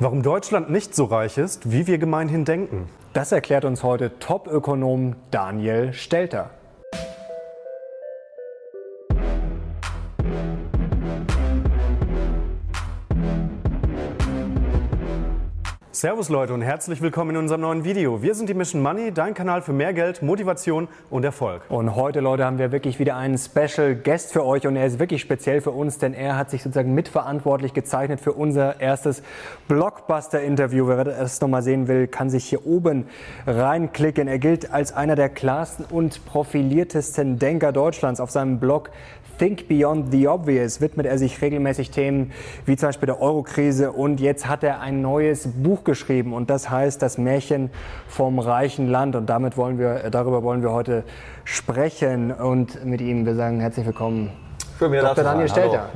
Warum Deutschland nicht so reich ist, wie wir gemeinhin denken. Das erklärt uns heute Top-Ökonom Daniel Stelter. Servus Leute und herzlich willkommen in unserem neuen Video. Wir sind die Mission Money, dein Kanal für mehr Geld, Motivation und Erfolg. Und heute, Leute, haben wir wirklich wieder einen Special Guest für euch und er ist wirklich speziell für uns, denn er hat sich sozusagen mitverantwortlich gezeichnet für unser erstes Blockbuster-Interview. Wer das nochmal sehen will, kann sich hier oben reinklicken. Er gilt als einer der klarsten und profiliertesten Denker Deutschlands. Auf seinem Blog Think Beyond the Obvious widmet er sich regelmäßig Themen wie zum Beispiel der Eurokrise und jetzt hat er ein neues Buch geschrieben und das heißt Das Märchen vom reichen Land und damit wollen wir, darüber wollen wir heute sprechen und mit ihm, wir sagen herzlich willkommen, Schön, Dr. Daniel Stelter. Hallo.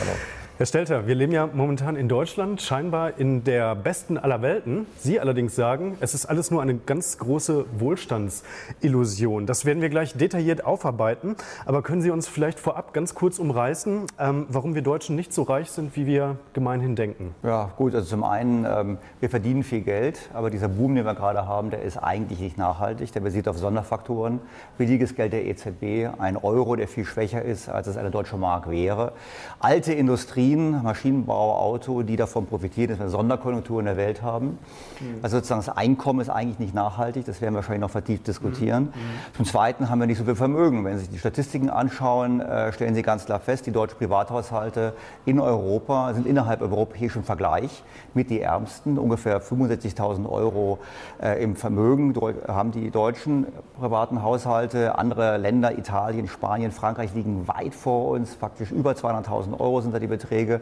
Hallo. Herr Stelter, wir leben ja momentan in Deutschland scheinbar in der besten aller Welten. Sie allerdings sagen, es ist alles nur eine ganz große Wohlstandsillusion. Das werden wir gleich detailliert aufarbeiten. Aber können Sie uns vielleicht vorab ganz kurz umreißen, ähm, warum wir Deutschen nicht so reich sind, wie wir gemeinhin denken? Ja, gut. Also zum einen, ähm, wir verdienen viel Geld, aber dieser Boom, den wir gerade haben, der ist eigentlich nicht nachhaltig. Der basiert auf Sonderfaktoren. Billiges Geld der EZB, ein Euro, der viel schwächer ist, als es eine deutsche Mark wäre. Alte Industrie Industrien, Maschinenbau, Auto, die davon profitieren, dass wir Sonderkonjunktur in der Welt haben. Mhm. Also sozusagen das Einkommen ist eigentlich nicht nachhaltig, das werden wir wahrscheinlich noch vertieft diskutieren. Mhm. Zum Zweiten haben wir nicht so viel Vermögen. Wenn Sie sich die Statistiken anschauen, äh, stellen Sie ganz klar fest, die deutschen Privathaushalte in Europa sind innerhalb europäischen Vergleich mit die ärmsten. Ungefähr 65.000 Euro äh, im Vermögen haben die deutschen privaten Haushalte. Andere Länder, Italien, Spanien, Frankreich liegen weit vor uns. Faktisch über 200.000 Euro sind da die Beträge. Beträge.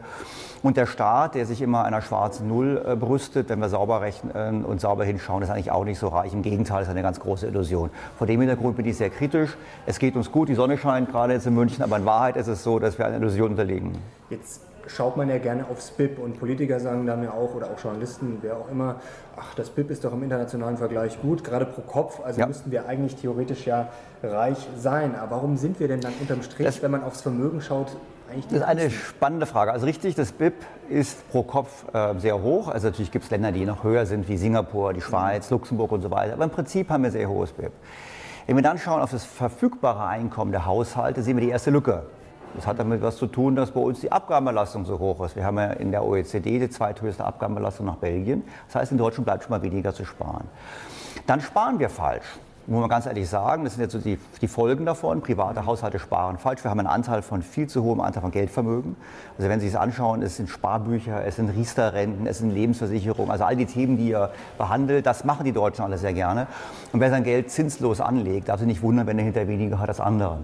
Und der Staat, der sich immer einer schwarzen Null äh, brüstet, wenn wir sauber rechnen und sauber hinschauen, ist eigentlich auch nicht so reich. Im Gegenteil, ist eine ganz große Illusion. Vor dem Hintergrund bin ich sehr kritisch. Es geht uns gut, die Sonne scheint gerade jetzt in München, aber in Wahrheit ist es so, dass wir einer Illusion unterliegen. Jetzt schaut man ja gerne aufs BIP und Politiker sagen dann ja auch, oder auch Journalisten, wer auch immer, ach, das BIP ist doch im internationalen Vergleich gut, gerade pro Kopf, also ja. müssten wir eigentlich theoretisch ja reich sein. Aber warum sind wir denn dann unterm Strich, das, wenn man aufs Vermögen schaut, das ist eine spannende Frage. Also richtig, das BIP ist pro Kopf äh, sehr hoch. Also natürlich gibt es Länder, die noch höher sind, wie Singapur, die Schweiz, Luxemburg und so weiter. Aber im Prinzip haben wir sehr hohes BIP. Wenn wir dann schauen auf das verfügbare Einkommen der Haushalte, sehen wir die erste Lücke. Das hat damit was zu tun, dass bei uns die Abgabenbelastung so hoch ist. Wir haben ja in der OECD die zweithöchste Abgabenbelastung nach Belgien. Das heißt, in Deutschland bleibt schon mal weniger zu sparen. Dann sparen wir falsch muss man ganz ehrlich sagen, das sind jetzt so die, die, Folgen davon. Private Haushalte sparen falsch. Wir haben einen Anteil von viel zu hohem Anteil von Geldvermögen. Also wenn Sie es anschauen, es sind Sparbücher, es sind Riester-Renten, es sind Lebensversicherungen, also all die Themen, die ihr behandelt, das machen die Deutschen alle sehr gerne. Und wer sein Geld zinslos anlegt, darf sich nicht wundern, wenn er hinter weniger hat als andere.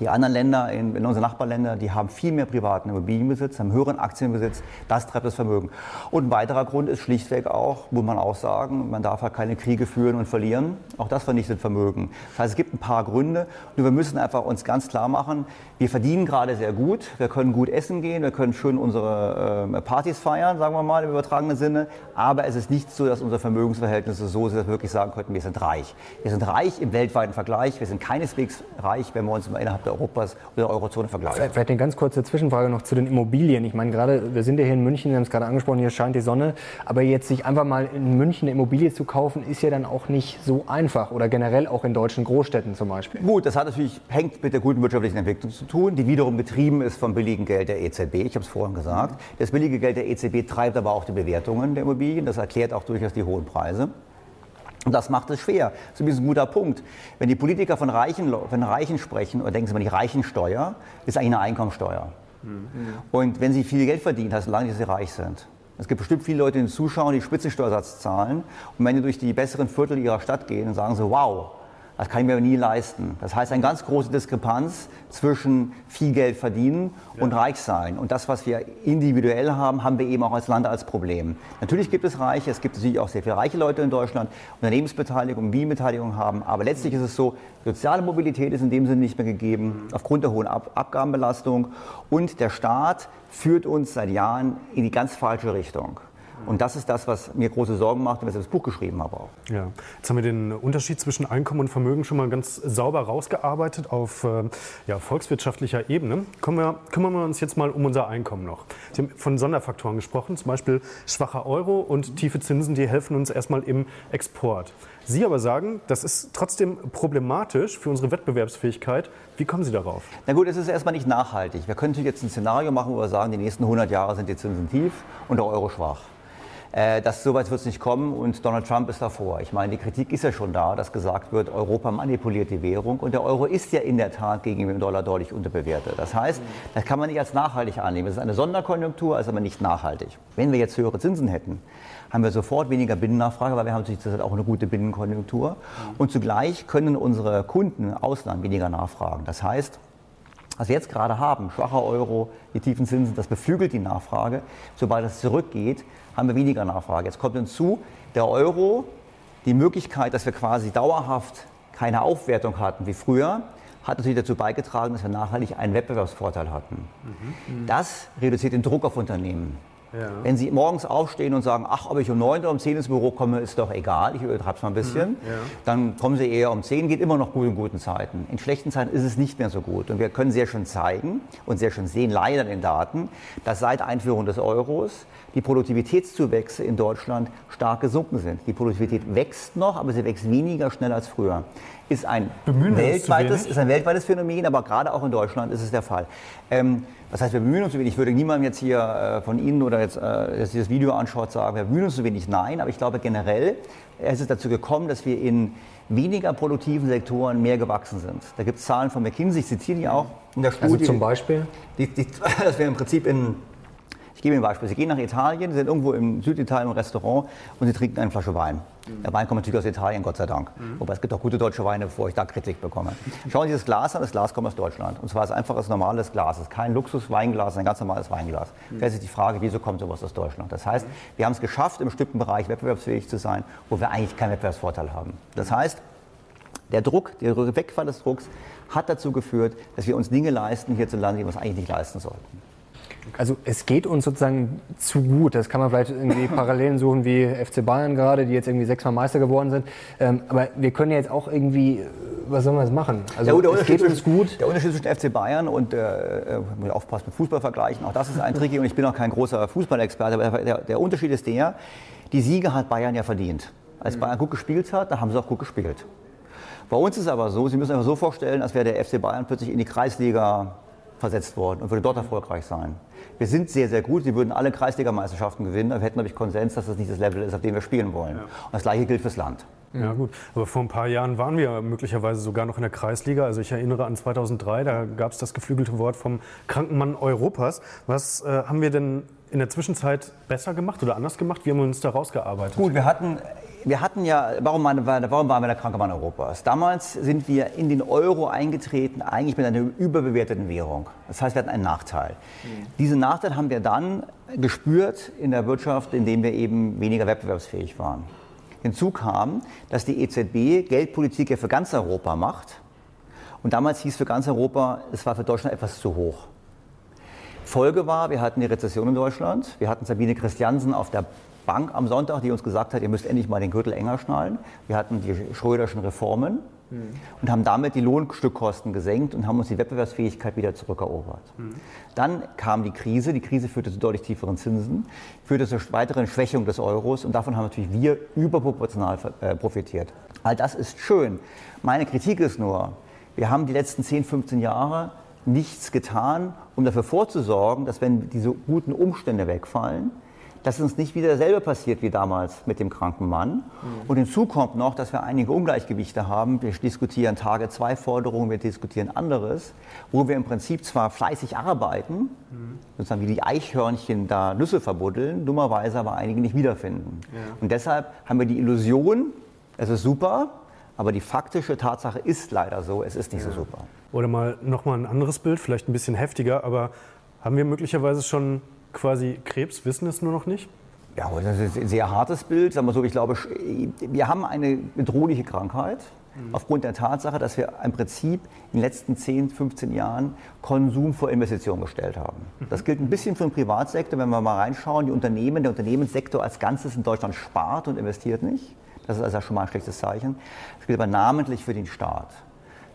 Die anderen Länder, in, in unseren Nachbarländern, die haben viel mehr privaten Immobilienbesitz, haben höheren Aktienbesitz. Das treibt das Vermögen. Und ein weiterer Grund ist schlichtweg auch, muss man auch sagen, man darf halt keine Kriege führen und verlieren. Auch das vernichtet Vermögen. Das heißt, es gibt ein paar Gründe. Nur wir müssen einfach uns ganz klar machen, wir verdienen gerade sehr gut. Wir können gut essen gehen, wir können schön unsere äh, Partys feiern, sagen wir mal im übertragenen Sinne. Aber es ist nicht so, dass unsere Vermögensverhältnisse so sind, dass wir wirklich sagen könnten, wir sind reich. Wir sind reich im weltweiten Vergleich. Wir sind keineswegs reich, wenn wir uns uns innerhalb der Europas oder der Eurozone vergleichen. Vielleicht eine ganz kurze Zwischenfrage noch zu den Immobilien. Ich meine, gerade, wir sind ja hier in München, wir haben es gerade angesprochen, hier scheint die Sonne. Aber jetzt sich einfach mal in München eine Immobilie zu kaufen, ist ja dann auch nicht so einfach oder generell auch in deutschen Großstädten zum Beispiel. Gut, das hat natürlich, hängt mit der guten wirtschaftlichen Entwicklung zu tun, die wiederum betrieben ist vom billigen Geld der EZB. Ich habe es vorhin gesagt. Das billige Geld der EZB treibt aber auch die Bewertungen der Immobilien. Das erklärt auch durchaus die hohen Preise. Und das macht es schwer. Das ist ein guter Punkt. Wenn die Politiker von Reichen, von Reichen sprechen, oder denken Sie mal, die Reichensteuer ist eigentlich eine Einkommensteuer. Mhm. Und wenn Sie viel Geld verdienen, heißt es lange, dass Sie reich sind. Es gibt bestimmt viele Leute, die zuschauen, die Spitzensteuersatz zahlen. Und wenn die durch die besseren Viertel ihrer Stadt gehen und sagen so, wow, das kann ich mir nie leisten. Das heißt, eine ganz große Diskrepanz zwischen viel Geld verdienen ja. und reich sein. Und das, was wir individuell haben, haben wir eben auch als Land als Problem. Natürlich gibt es Reiche, es gibt natürlich auch sehr viele reiche Leute in Deutschland, Unternehmensbeteiligung, Bienenbeteiligung haben. Aber letztlich ist es so, soziale Mobilität ist in dem Sinne nicht mehr gegeben, aufgrund der hohen Ab Abgabenbelastung. Und der Staat führt uns seit Jahren in die ganz falsche Richtung. Und das ist das, was mir große Sorgen macht und weshalb ich das Buch geschrieben habe auch. Ja. Jetzt haben wir den Unterschied zwischen Einkommen und Vermögen schon mal ganz sauber rausgearbeitet auf äh, ja, volkswirtschaftlicher Ebene. Wir, kümmern wir uns jetzt mal um unser Einkommen noch. Sie haben von Sonderfaktoren gesprochen, zum Beispiel schwacher Euro und tiefe Zinsen, die helfen uns erstmal im Export. Sie aber sagen, das ist trotzdem problematisch für unsere Wettbewerbsfähigkeit. Wie kommen Sie darauf? Na gut, es ist erstmal nicht nachhaltig. Wir können natürlich jetzt ein Szenario machen, wo wir sagen, die nächsten 100 Jahre sind die Zinsen tief und der Euro schwach. Äh, das, so weit wird es nicht kommen und Donald Trump ist davor. Ich meine, die Kritik ist ja schon da, dass gesagt wird, Europa manipuliert die Währung und der Euro ist ja in der Tat gegenüber dem Dollar deutlich unterbewertet. Das heißt, das kann man nicht als nachhaltig annehmen. Es ist eine Sonderkonjunktur, also aber nicht nachhaltig. Wenn wir jetzt höhere Zinsen hätten, haben wir sofort weniger Binnennachfrage, weil wir haben natürlich auch eine gute Binnenkonjunktur. Und zugleich können unsere Kunden im Ausland weniger nachfragen. Das heißt, was wir jetzt gerade haben, schwacher Euro, die tiefen Zinsen, das beflügelt die Nachfrage. Sobald es zurückgeht, haben wir weniger Nachfrage. Jetzt kommt hinzu, der Euro, die Möglichkeit, dass wir quasi dauerhaft keine Aufwertung hatten wie früher, hat natürlich dazu beigetragen, dass wir nachhaltig einen Wettbewerbsvorteil hatten. Mhm. Das reduziert den Druck auf Unternehmen. Ja. Wenn Sie morgens aufstehen und sagen, ach, ob ich um 9 oder um 10 ins Büro komme, ist doch egal, ich übertreibe es mal ein bisschen, mhm. ja. dann kommen Sie eher um 10, geht immer noch gut in guten Zeiten. In schlechten Zeiten ist es nicht mehr so gut. Und wir können sehr schön zeigen und sehr schön sehen, leider in den Daten, dass seit Einführung des Euros die Produktivitätszuwächse in Deutschland stark gesunken sind. Die Produktivität wächst noch, aber sie wächst weniger schnell als früher. Ist ein, weltweites, ist ein weltweites Phänomen, aber gerade auch in Deutschland ist es der Fall. Ähm, das heißt, wir bemühen uns zu wenig. Ich würde niemandem jetzt hier äh, von Ihnen oder jetzt, äh, jetzt dieses Video anschaut, sagen, wir bemühen uns zu wenig. Nein, aber ich glaube generell es ist dazu gekommen, dass wir in weniger produktiven Sektoren mehr gewachsen sind. Da gibt es Zahlen von McKinsey, ich zitiere die auch in der also Studie. Also zum Beispiel? Die, die, das wäre im Prinzip in ich gebe Ihnen ein Beispiel. Sie gehen nach Italien, Sie sind irgendwo im Süditalien im Restaurant und Sie trinken eine Flasche Wein. Mhm. Der Wein kommt natürlich aus Italien, Gott sei Dank. Mhm. Wobei es gibt auch gute deutsche Weine, bevor ich da Kritik bekomme. Schauen Sie das Glas an, das Glas kommt aus Deutschland. Und zwar ist einfach ein normales Glas. Es ist kein Luxusweinglas, ein ganz normales Weinglas. Mhm. Stellt sich die Frage, wieso kommt sowas aus Deutschland? Das heißt, wir haben es geschafft, im bestimmten Bereich wettbewerbsfähig zu sein, wo wir eigentlich keinen Wettbewerbsvorteil haben. Das heißt, der Druck, der Wegfall des Drucks hat dazu geführt, dass wir uns Dinge leisten hierzulande, die wir uns eigentlich nicht leisten sollten. Also es geht uns sozusagen zu gut. Das kann man vielleicht irgendwie Parallelen suchen wie FC Bayern gerade, die jetzt irgendwie sechsmal Meister geworden sind. Ähm, aber wir können ja jetzt auch irgendwie, was sollen wir jetzt machen? Also der, es geht uns gut. Der Unterschied zwischen FC Bayern und, äh, muss ich aufpassen, mit Fußball vergleichen, auch das ist ein Tricky und ich bin auch kein großer Fußballexperte, aber der, der Unterschied ist der, die Siege hat Bayern ja verdient. Als Bayern gut gespielt hat, da haben sie auch gut gespielt. Bei uns ist es aber so, Sie müssen einfach so vorstellen, als wäre der FC Bayern plötzlich in die Kreisliga versetzt worden und würde dort erfolgreich sein. Wir sind sehr, sehr gut. Sie würden alle Kreisligameisterschaften gewinnen, aber wir hätten, glaube ich, Konsens, dass das nicht das Level ist, auf dem wir spielen wollen. Ja. Und das Gleiche gilt fürs Land. Ja gut, aber vor ein paar Jahren waren wir möglicherweise sogar noch in der Kreisliga. Also ich erinnere an 2003, da gab es das geflügelte Wort vom Krankenmann Europas. Was äh, haben wir denn in der Zwischenzeit besser gemacht oder anders gemacht? Wie haben wir uns da rausgearbeitet? Gut, wir hatten wir hatten ja, warum, warum waren wir der kranke Mann Europas? Damals sind wir in den Euro eingetreten, eigentlich mit einer überbewerteten Währung. Das heißt, wir hatten einen Nachteil. Mhm. Diesen Nachteil haben wir dann gespürt in der Wirtschaft, indem wir eben weniger wettbewerbsfähig waren. Hinzu kam, dass die EZB Geldpolitik ja für ganz Europa macht. Und damals hieß für ganz Europa, es war für Deutschland etwas zu hoch. Folge war, wir hatten die Rezession in Deutschland. Wir hatten Sabine Christiansen auf der Bank am Sonntag, die uns gesagt hat, ihr müsst endlich mal den Gürtel enger schnallen. Wir hatten die Schröderschen Reformen mhm. und haben damit die Lohnstückkosten gesenkt und haben uns die Wettbewerbsfähigkeit wieder zurückerobert. Mhm. Dann kam die Krise. Die Krise führte zu deutlich tieferen Zinsen, führte zur weiteren Schwächung des Euros und davon haben natürlich wir überproportional äh, profitiert. All das ist schön. Meine Kritik ist nur, wir haben die letzten 10, 15 Jahre nichts getan, um dafür vorzusorgen, dass wenn diese guten Umstände wegfallen, dass uns nicht wieder dasselbe passiert wie damals mit dem kranken Mann. Mhm. Und hinzu kommt noch, dass wir einige Ungleichgewichte haben. Wir diskutieren Tage-2-Forderungen, wir diskutieren anderes, wo wir im Prinzip zwar fleißig arbeiten, mhm. sozusagen wie die Eichhörnchen da Nüsse verbuddeln, dummerweise aber einige nicht wiederfinden. Ja. Und deshalb haben wir die Illusion, es ist super, aber die faktische Tatsache ist leider so, es ist nicht ja. so super. Oder mal nochmal ein anderes Bild, vielleicht ein bisschen heftiger, aber haben wir möglicherweise schon quasi Krebs, wissen es nur noch nicht? Ja, das ist ein sehr hartes Bild. Sagen wir so, ich glaube, wir haben eine bedrohliche Krankheit. Mhm. Aufgrund der Tatsache, dass wir im Prinzip in den letzten 10, 15 Jahren Konsum vor Investitionen gestellt haben. Mhm. Das gilt ein bisschen für den Privatsektor, wenn wir mal reinschauen. Die Unternehmen, der Unternehmenssektor als Ganzes in Deutschland spart und investiert nicht. Das ist also schon mal ein schlechtes Zeichen. Das gilt aber namentlich für den Staat.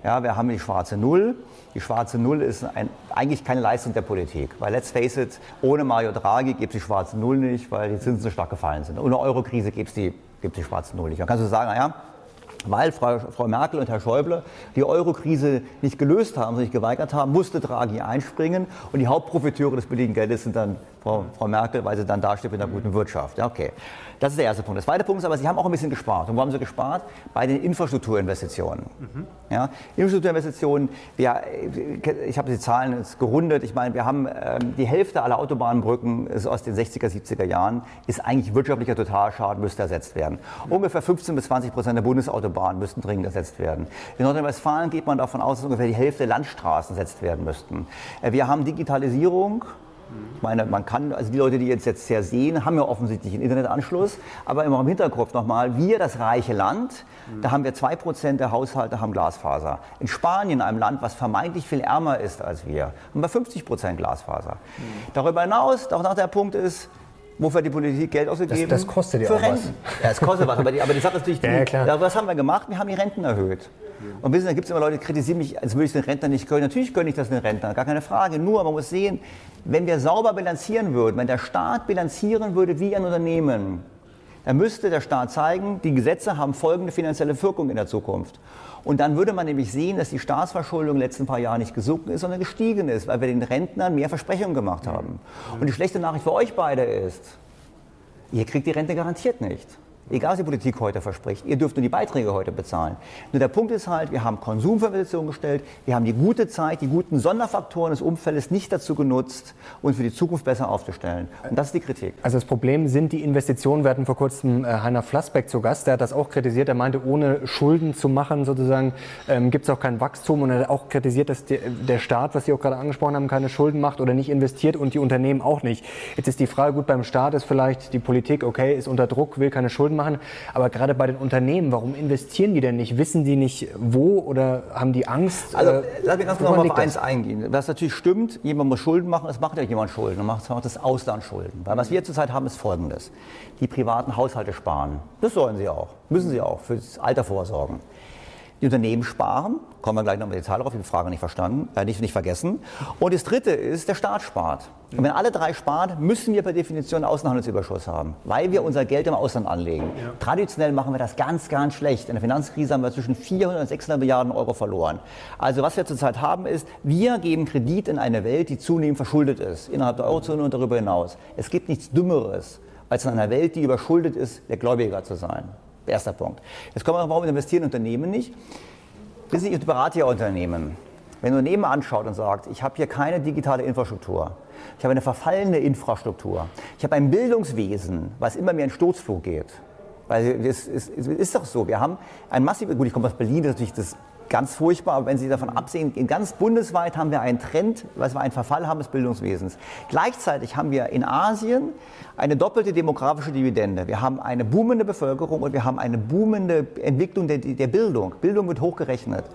Ja, wir haben die schwarze Null. Die schwarze Null ist ein, eigentlich keine Leistung der Politik. Weil, let's face it, ohne Mario Draghi gibt es die schwarze Null nicht, weil die Zinsen so stark gefallen sind. Ohne Eurokrise gibt es die, die schwarze Null nicht. Man kann so sagen, naja, weil Frau, Frau, Merkel und Herr Schäuble die Eurokrise nicht gelöst haben, sich geweigert haben, musste Draghi einspringen. Und die Hauptprofiteure des billigen Geldes sind dann Frau, Frau Merkel, weil sie dann dasteht mit einer guten Wirtschaft. Ja, okay. Das ist der erste Punkt. Der zweite Punkt ist aber, Sie haben auch ein bisschen gespart. Und wo haben Sie gespart? Bei den Infrastrukturinvestitionen. Mhm. Ja, Infrastrukturinvestitionen, wir, ich habe die Zahlen jetzt gerundet. Ich meine, wir haben ähm, die Hälfte aller Autobahnbrücken ist aus den 60er, 70er Jahren, ist eigentlich wirtschaftlicher Totalschaden, müsste ersetzt werden. Ungefähr 15 bis 20 Prozent der Bundesautobahnen müssten dringend ersetzt werden. In Nordrhein-Westfalen geht man davon aus, dass ungefähr die Hälfte der Landstraßen ersetzt werden müssten. Äh, wir haben Digitalisierung. Ich meine, man kann, also die Leute, die jetzt, jetzt sehr sehen, haben ja offensichtlich einen Internetanschluss, aber immer im Hinterkopf nochmal, wir, das reiche Land, mhm. da haben wir zwei Prozent der Haushalte haben Glasfaser. In Spanien, einem Land, was vermeintlich viel ärmer ist als wir, haben wir 50 Prozent Glasfaser. Mhm. Darüber hinaus, auch noch der Punkt ist, Wofür die Politik Geld ausgegeben? Das, das kostet ja auch Renten. was. Ja, es kostet was, aber die, aber die Sache ist natürlich, ja, klar. Ja, was haben wir gemacht? Wir haben die Renten erhöht. Und wissen, da gibt es immer Leute, die kritisieren mich, als würde ich den Rentner nicht gönnen. Natürlich gönne ich das den Rentner, gar keine Frage. Nur, man muss sehen, wenn wir sauber bilanzieren würden, wenn der Staat bilanzieren würde wie ein Unternehmen, dann müsste der Staat zeigen, die Gesetze haben folgende finanzielle Wirkung in der Zukunft. Und dann würde man nämlich sehen, dass die Staatsverschuldung in den letzten paar Jahren nicht gesunken ist, sondern gestiegen ist, weil wir den Rentnern mehr Versprechungen gemacht haben. Und die schlechte Nachricht für euch beide ist, ihr kriegt die Rente garantiert nicht. Egal, was die Politik heute verspricht. Ihr dürft nur die Beiträge heute bezahlen. Nur der Punkt ist halt, wir haben Konsumvermögen gestellt, wir haben die gute Zeit, die guten Sonderfaktoren des Umfeldes nicht dazu genutzt, uns für die Zukunft besser aufzustellen. Und das ist die Kritik. Also das Problem sind die Investitionen. Wir hatten vor kurzem äh, Heiner Flassbeck zu Gast, der hat das auch kritisiert. Er meinte, ohne Schulden zu machen sozusagen ähm, gibt es auch kein Wachstum. Und er hat auch kritisiert, dass die, der Staat, was Sie auch gerade angesprochen haben, keine Schulden macht oder nicht investiert und die Unternehmen auch nicht. Jetzt ist die Frage, gut, beim Staat ist vielleicht die Politik, okay, ist unter Druck, will keine Schulden machen. Aber gerade bei den Unternehmen, warum investieren die denn nicht? Wissen die nicht wo oder haben die Angst? Also äh, lass mich ganz kurz noch mal auf eins eingehen. Was natürlich stimmt, jemand muss Schulden machen, es macht ja jemand Schulden, dann macht das Ausland Schulden. Weil was wir zurzeit haben, ist folgendes. Die privaten Haushalte sparen. Das sollen sie auch, müssen sie auch, fürs Alter vorsorgen. Die Unternehmen sparen, kommen wir gleich noch mit Detail drauf, ich habe die Frage nicht verstanden, äh, nicht, nicht vergessen. Und das dritte ist, der Staat spart. Und wenn alle drei sparen, müssen wir per Definition einen Außenhandelsüberschuss haben, weil wir unser Geld im Ausland anlegen. Ja. Traditionell machen wir das ganz, ganz schlecht. In der Finanzkrise haben wir zwischen 400 und 600 Milliarden Euro verloren. Also was wir zurzeit haben ist, wir geben Kredit in eine Welt, die zunehmend verschuldet ist, innerhalb der Eurozone und darüber hinaus. Es gibt nichts Dümmeres, als in einer Welt, die überschuldet ist, der Gläubiger zu sein. Erster Punkt. Jetzt kommen wir, warum investieren Unternehmen nicht? Wissen Sie, ich berate ja Unternehmen. Wenn ein Unternehmen anschaut und sagt, ich habe hier keine digitale Infrastruktur, ich habe eine verfallene Infrastruktur, ich habe ein Bildungswesen, was immer mehr in Sturzflug geht, weil es ist, ist, doch so, wir haben ein massives, gut, ich komme aus Berlin, das ist natürlich das ganz furchtbar, aber wenn Sie davon absehen, in ganz bundesweit haben wir einen Trend, was wir einen Verfall haben des Bildungswesens. Gleichzeitig haben wir in Asien eine doppelte demografische Dividende. Wir haben eine boomende Bevölkerung und wir haben eine boomende Entwicklung der, der Bildung. Bildung wird hochgerechnet.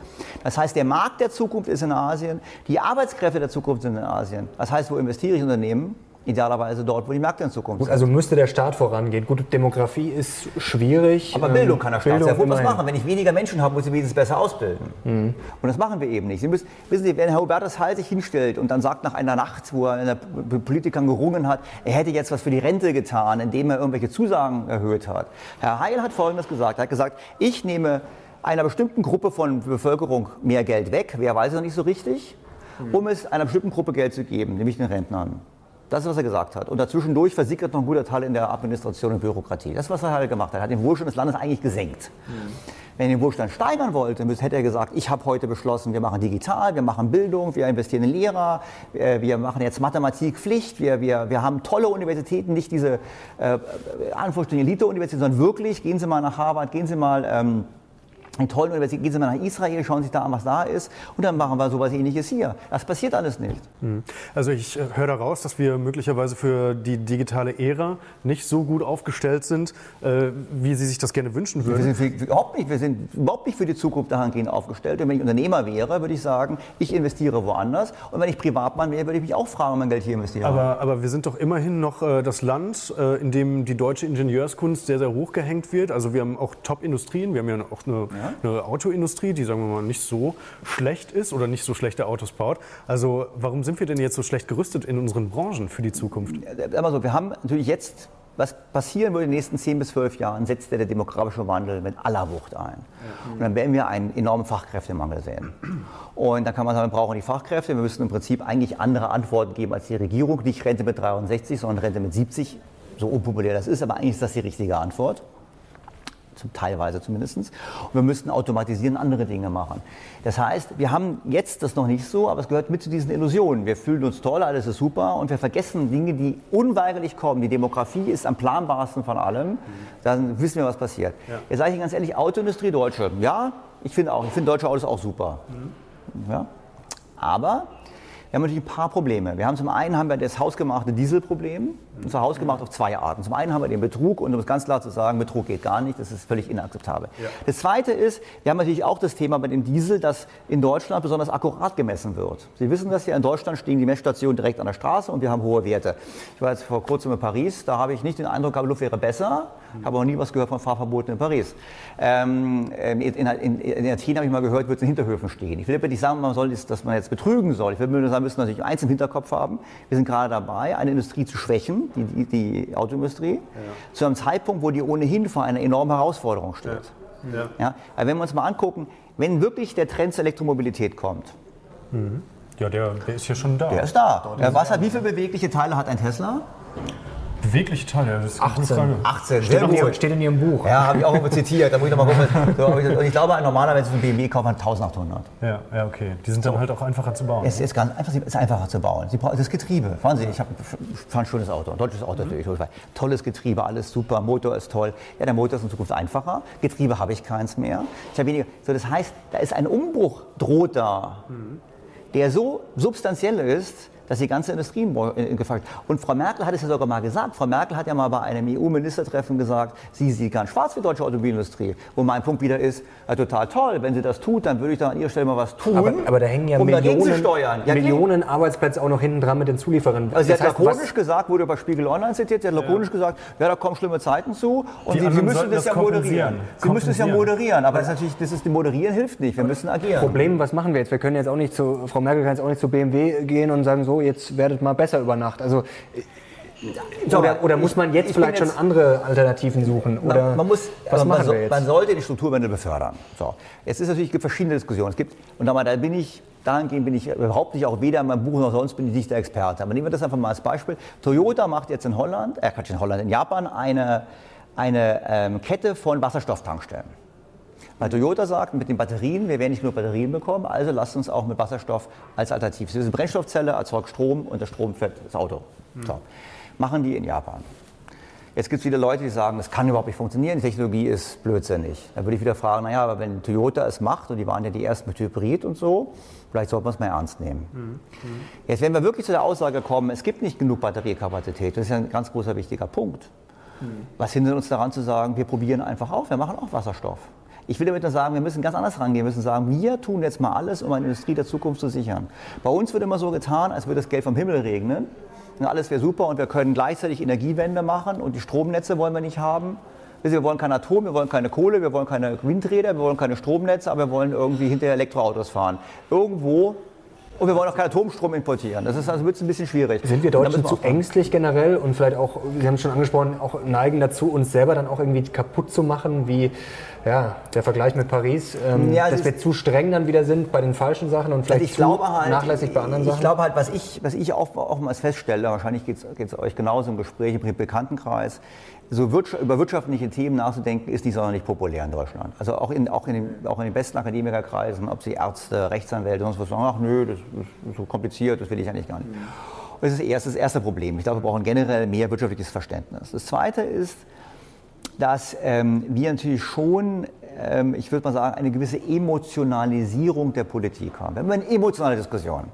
Das heißt, der Markt der Zukunft ist in Asien, die Arbeitskräfte der Zukunft sind in Asien. Das heißt, wo investiere ich Unternehmen? Idealerweise dort, wo die Märkte in Zukunft Gut, sind. Also müsste der Staat vorangehen. Gut, Demografie ist schwierig. Aber Bildung kann der Staat Bildung sehr wohl was machen. Wenn ich weniger Menschen habe, muss ich wenigstens besser ausbilden. Mhm. Und das machen wir eben nicht. Sie müssen, wissen Sie, wenn Herr Hubertus Heil sich hinstellt und dann sagt nach einer Nacht, wo er in der Politikern gerungen hat, er hätte jetzt was für die Rente getan, indem er irgendwelche Zusagen erhöht hat. Herr Heil hat Folgendes gesagt. Er hat gesagt, ich nehme einer bestimmten Gruppe von Bevölkerung mehr Geld weg, wer weiß es noch nicht so richtig, mhm. um es einer bestimmten Gruppe Geld zu geben, nämlich den Rentnern. Das ist, was er gesagt hat. Und dazwischendurch versickert noch ein guter Teil in der Administration und Bürokratie. Das ist, was er halt gemacht hat. Er hat den Wohlstand des Landes eigentlich gesenkt. Mhm. Wenn er den Wohlstand steigern wollte, hätte er gesagt, ich habe heute beschlossen, wir machen digital, wir machen Bildung, wir investieren in Lehrer, wir machen jetzt Mathematik Pflicht, wir, wir, wir haben tolle Universitäten, nicht diese äh, Anführungsstrichen Elite-Universitäten, sondern wirklich, gehen Sie mal nach Harvard, gehen Sie mal... Ähm, in tollen Universitäten, gehen Sie mal nach Israel, schauen Sie sich da an, was da ist, und dann machen wir sowas ähnliches hier. Das passiert alles nicht. Hm. Also ich äh, höre daraus, dass wir möglicherweise für die digitale Ära nicht so gut aufgestellt sind, äh, wie Sie sich das gerne wünschen würden. Wir sind überhaupt nicht, wir sind überhaupt nicht für die Zukunft dahingehend aufgestellt. Und wenn ich Unternehmer wäre, würde ich sagen, ich investiere woanders. Und wenn ich Privatmann wäre, würde ich mich auch fragen, ob mein Geld hier investiere. Aber, aber wir sind doch immerhin noch äh, das Land, in dem die deutsche Ingenieurskunst sehr, sehr hoch gehängt wird. Also wir haben auch Top-Industrien, wir haben ja auch eine, ja? Eine Autoindustrie, die sagen wir mal nicht so schlecht ist oder nicht so schlechte Autos baut. Also warum sind wir denn jetzt so schlecht gerüstet in unseren Branchen für die Zukunft? Aber so, wir haben natürlich jetzt was passieren würde in den nächsten 10 bis 12 Jahren, setzt der demografische Wandel mit aller Wucht ein. Und dann werden wir einen enormen Fachkräftemangel sehen. Und dann kann man sagen, wir brauchen die Fachkräfte. Wir müssen im Prinzip eigentlich andere Antworten geben als die Regierung. Nicht Rente mit 63, sondern Rente mit 70. So unpopulär das ist, aber eigentlich ist das die richtige Antwort zum teilweise zumindest. Und wir müssten automatisieren, andere Dinge machen. Das heißt, wir haben jetzt das noch nicht so, aber es gehört mit zu diesen Illusionen. Wir fühlen uns toll, alles ist super und wir vergessen Dinge, die unweigerlich kommen. Die Demografie ist am planbarsten von allem. Dann wissen wir, was passiert. Ja. Jetzt sage ich ganz ehrlich, Autoindustrie Deutsche. Ja, ich finde auch. Ich finde deutsche Autos auch super. Mhm. Ja. Aber wir haben natürlich ein paar Probleme. Wir haben zum einen haben wir das hausgemachte Dieselproblem. Und zwar hausgemacht auf zwei Arten. Zum einen haben wir den Betrug und um es ganz klar zu sagen, Betrug geht gar nicht, das ist völlig inakzeptabel. Ja. Das zweite ist, wir haben natürlich auch das Thema bei dem Diesel, dass in Deutschland besonders akkurat gemessen wird. Sie wissen das ja, in Deutschland stehen die Messstationen direkt an der Straße und wir haben hohe Werte. Ich war jetzt vor kurzem in Paris, da habe ich nicht den Eindruck, die Luft wäre besser, ich habe auch nie was gehört von Fahrverboten in Paris. Ähm, in, in, in, Athen habe ich mal gehört, wird es in Hinterhöfen stehen. Ich will aber nicht sagen, man soll, dass man jetzt betrügen soll. Ich will nur sagen, wir müssen natürlich eins im Hinterkopf haben. Wir sind gerade dabei, eine Industrie zu schwächen, die, die, die Autoindustrie, ja. zu einem Zeitpunkt, wo die ohnehin vor einer enormen Herausforderung steht. Ja. Ja. ja. Aber wenn wir uns mal angucken, wenn wirklich der Trend zur Elektromobilität kommt, mhm. Ja, der, der, ist ja schon da. Der ist da. Der was hat, wie viele bewegliche Teile hat ein Tesla? Bewegliche Teile, das ist 18. 18, steht, in, steht in Ihrem Buch. Ja, habe ich auch immer zitiert. Da muss ich noch mal gucken. So, und ich glaube, normalerweise so ein BMW kauft man 1800. Ja, ja, okay. Die sind dann halt auch einfacher zu bauen. Es ist ganz einfach, es ist einfacher zu bauen. Sie brauchen das Getriebe. Fahren Sie, ich habe ein schönes Auto, ein deutsches Auto mhm. natürlich. Tolles Getriebe, alles super, Motor ist toll. Ja, der Motor ist in Zukunft einfacher. Getriebe habe ich keins mehr. Ich habe weniger. So, das heißt, da ist ein Umbruch droht da, mhm. der so substanziell ist, dass die ganze Industrie in Gefahr ist. Und Frau Merkel hat es ja sogar mal gesagt. Frau Merkel hat ja mal bei einem EU-Ministertreffen gesagt, sie sieht ganz schwarz für die deutsche Automobilindustrie. Wo mein Punkt wieder ist, ja, total toll, wenn sie das tut, dann würde ich da an ihrer Stelle mal was tun. Aber, aber da hängen ja um Millionen, ja, Millionen Arbeitsplätze auch noch hinten dran mit den Zulieferern. Also sie das hat lakonisch gesagt, wurde bei Spiegel Online zitiert, sie hat lakonisch ja. gesagt, ja, da kommen schlimme Zeiten zu und sie, sie, müssen das ja moderieren. Sie müssen es ja moderieren, aber das ist natürlich, das ist, die Moderieren hilft nicht, wir müssen agieren. Problem, was machen wir jetzt? Wir können jetzt auch nicht zu, Frau Merkel kann jetzt auch nicht zu BMW gehen und sagen, so, jetzt werdet mal besser über Nacht. Also oder, oder, muss man jetzt vielleicht jetzt, schon andere Alternativen suchen? Oder man, man muss, was also man, so, man, sollte die Strukturwandel befördern. So. Jetzt ist natürlich, es gibt verschiedene Diskussionen. Es gibt, und da bin ich, dahingehend bin ich überhaupt nicht, auch weder in meinem Buch noch sonst bin ich nicht der Experte. Aber nehmen wir das einfach mal als Beispiel. Toyota macht jetzt in Holland, äh, in Holland, in Japan eine, eine ähm, Kette von Wasserstofftankstellen. Weil Toyota sagt, mit den Batterien, wir werden nicht nur Batterien bekommen, also lasst uns auch mit Wasserstoff als Alternative. Diese Brennstoffzelle erzeugt Strom und der Strom fährt das Auto. Mhm. So. Machen die in Japan. Jetzt gibt es viele Leute, die sagen, das kann überhaupt nicht funktionieren, die Technologie ist blödsinnig. Dann würde ich wieder fragen, naja, aber wenn Toyota es macht, und die waren ja die ersten mit Hybrid und so, vielleicht sollte man es mal ernst nehmen. Mhm. Jetzt, wenn wir wirklich zu der Aussage kommen, es gibt nicht genug Batteriekapazität, das ist ja ein ganz großer wichtiger Punkt. Mhm. Was hindert uns daran zu sagen, wir probieren einfach auf, wir machen auch Wasserstoff. Ich will damit nur sagen, wir müssen ganz anders rangehen. Wir müssen sagen, wir tun jetzt mal alles, um eine Industrie der Zukunft zu sichern. Bei uns wird immer so getan, als würde das Geld vom Himmel regnen. Und alles wäre super und wir können gleichzeitig Energiewende machen und die Stromnetze wollen wir nicht haben. Wir wollen kein Atom, wir wollen keine Kohle, wir wollen keine Windräder, wir wollen keine Stromnetze, aber wir wollen irgendwie hinterher Elektroautos fahren. Irgendwo und wir wollen auch keinen Atomstrom importieren. Das ist also wird ein bisschen schwierig. Sind wir Deutschen zu ängstlich generell und vielleicht auch, Sie haben es schon angesprochen, auch neigen dazu, uns selber dann auch irgendwie kaputt zu machen, wie ja, der Vergleich mit Paris, ähm, ja, dass wir zu streng dann wieder sind bei den falschen Sachen und vielleicht also zu halt, nachlässig bei anderen Sachen? Ich glaube halt, was ich, was ich auch, auch mal feststelle, wahrscheinlich geht es euch genauso im Gespräch im Bekanntenkreis, so über wirtschaftliche Themen nachzudenken, ist nicht sonderlich populär in Deutschland. Also auch in, auch in, den, auch in den besten Akademikerkreisen, ob sie Ärzte, Rechtsanwälte, sonst was sagen, ach nö, das ist so kompliziert, das will ich eigentlich gar nicht. Und das ist erst das erste Problem. Ich glaube, wir brauchen generell mehr wirtschaftliches Verständnis. Das zweite ist, dass ähm, wir natürlich schon ähm, ich würde mal sagen, eine gewisse Emotionalisierung der Politik haben. Wir haben eine emotionale Diskussion.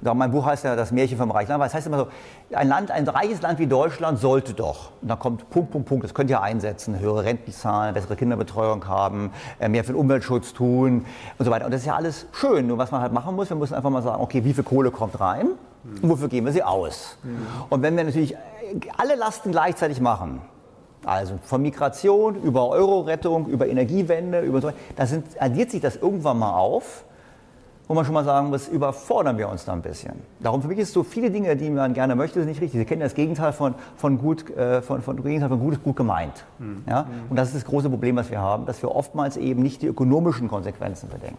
Mein Buch heißt ja Das Märchen vom reichen Land. Das heißt immer so, ein Land, ein reiches Land wie Deutschland sollte doch. Und da kommt Punkt, Punkt, Punkt. Das könnt ihr einsetzen. Höhere Rentenzahlen, bessere Kinderbetreuung haben, äh, mehr für den Umweltschutz tun und so weiter. Und das ist ja alles schön. Nur was man halt machen muss, wir müssen einfach mal sagen, okay, wie viel Kohle kommt rein und wofür geben wir sie aus? Mhm. Und wenn wir natürlich alle Lasten gleichzeitig machen, also von Migration über Euro-Rettung, über Energiewende, über so, da sind, addiert sich das irgendwann mal auf wo man schon mal sagen muss, überfordern wir uns da ein bisschen. Darum für mich ist so viele Dinge, die man gerne möchte, sind nicht richtig. Sie kennen das Gegenteil von, von, gut, äh, von, von, Gegenteil von gut ist gut gemeint. Mhm. Ja? Und das ist das große Problem, was wir haben, dass wir oftmals eben nicht die ökonomischen Konsequenzen bedenken.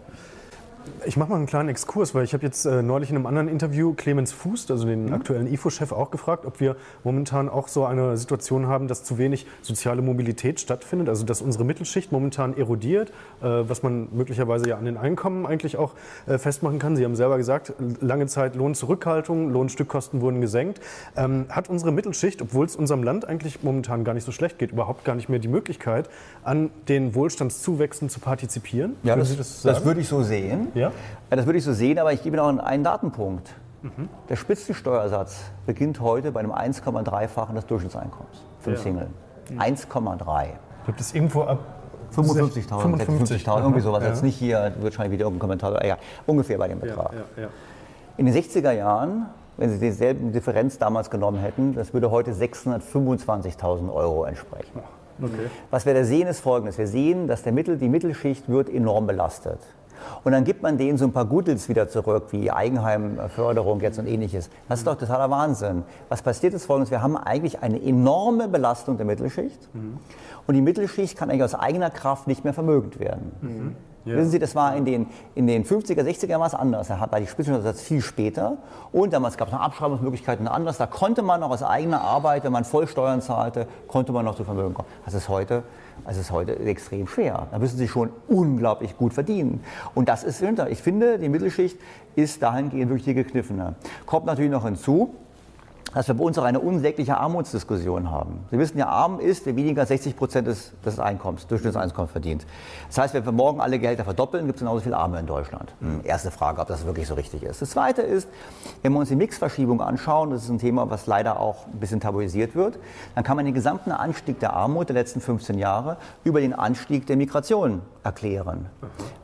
Ich mache mal einen kleinen Exkurs, weil ich habe jetzt äh, neulich in einem anderen Interview Clemens Fuß, also den mhm. aktuellen IFO-Chef, auch gefragt, ob wir momentan auch so eine Situation haben, dass zu wenig soziale Mobilität stattfindet, also dass unsere Mittelschicht momentan erodiert, äh, was man möglicherweise ja an den Einkommen eigentlich auch äh, festmachen kann. Sie haben selber gesagt, lange Zeit Lohnzurückhaltung, Lohnstückkosten wurden gesenkt. Ähm, hat unsere Mittelschicht, obwohl es unserem Land eigentlich momentan gar nicht so schlecht geht, überhaupt gar nicht mehr die Möglichkeit, an den Wohlstandszuwächsen zu partizieren? Ja, das, das, das würde ich so sehen. Ja? Das würde ich so sehen, aber ich gebe noch einen Datenpunkt. Mhm. Der Spitzensteuersatz beginnt heute bei einem 1,3-fachen des Durchschnittseinkommens für ja. Single. Mhm. 1,3. Gibt es irgendwo ab 55.000, 55 50.000, irgendwie sowas. Ja. Jetzt nicht hier, wird wahrscheinlich wieder irgendein Kommentar, ja, ungefähr bei dem Betrag. Ja, ja, In den 60er Jahren, wenn Sie dieselbe Differenz damals genommen hätten, das würde heute 625.000 Euro entsprechen. Okay. Was wir da sehen, ist Folgendes. Wir sehen, dass der Mittel, die Mittelschicht wird enorm belastet. Und dann gibt man denen so ein paar Gutels wieder zurück, wie Eigenheimförderung jetzt und ähnliches. Das ist doch totaler Wahnsinn. Was passiert ist folgendes, wir haben eigentlich eine enorme Belastung der Mittelschicht. Mhm. Und die Mittelschicht kann eigentlich aus eigener Kraft nicht mehr vermögend werden. Mhm. Ja. Wissen Sie, das war in den, in den 50er, 60er Jahren was anders. Da war die Spitzensteuersatz viel später. Und damals gab es noch Abschreibungsmöglichkeiten anders. Da konnte man noch aus eigener Arbeit, wenn man Vollsteuern zahlte, konnte man noch zu Vermögen kommen. Das ist heute also es ist heute extrem schwer. Da müssen sie schon unglaublich gut verdienen. Und das ist. Ich finde, die Mittelschicht ist dahingehend wirklich gekniffener. Kommt natürlich noch hinzu, dass wir bei uns auch eine unsägliche Armutsdiskussion haben. Sie wissen ja, arm ist, wer weniger als 60 Prozent des, des Einkommens, Durchschnittseinkommens verdient. Das heißt, wenn wir morgen alle Gehälter verdoppeln, gibt es genauso viele Arme in Deutschland. Hm, erste Frage, ob das wirklich so richtig ist. Das zweite ist, wenn wir uns die Mixverschiebung anschauen, das ist ein Thema, was leider auch ein bisschen tabuisiert wird, dann kann man den gesamten Anstieg der Armut der letzten 15 Jahre über den Anstieg der Migration erklären.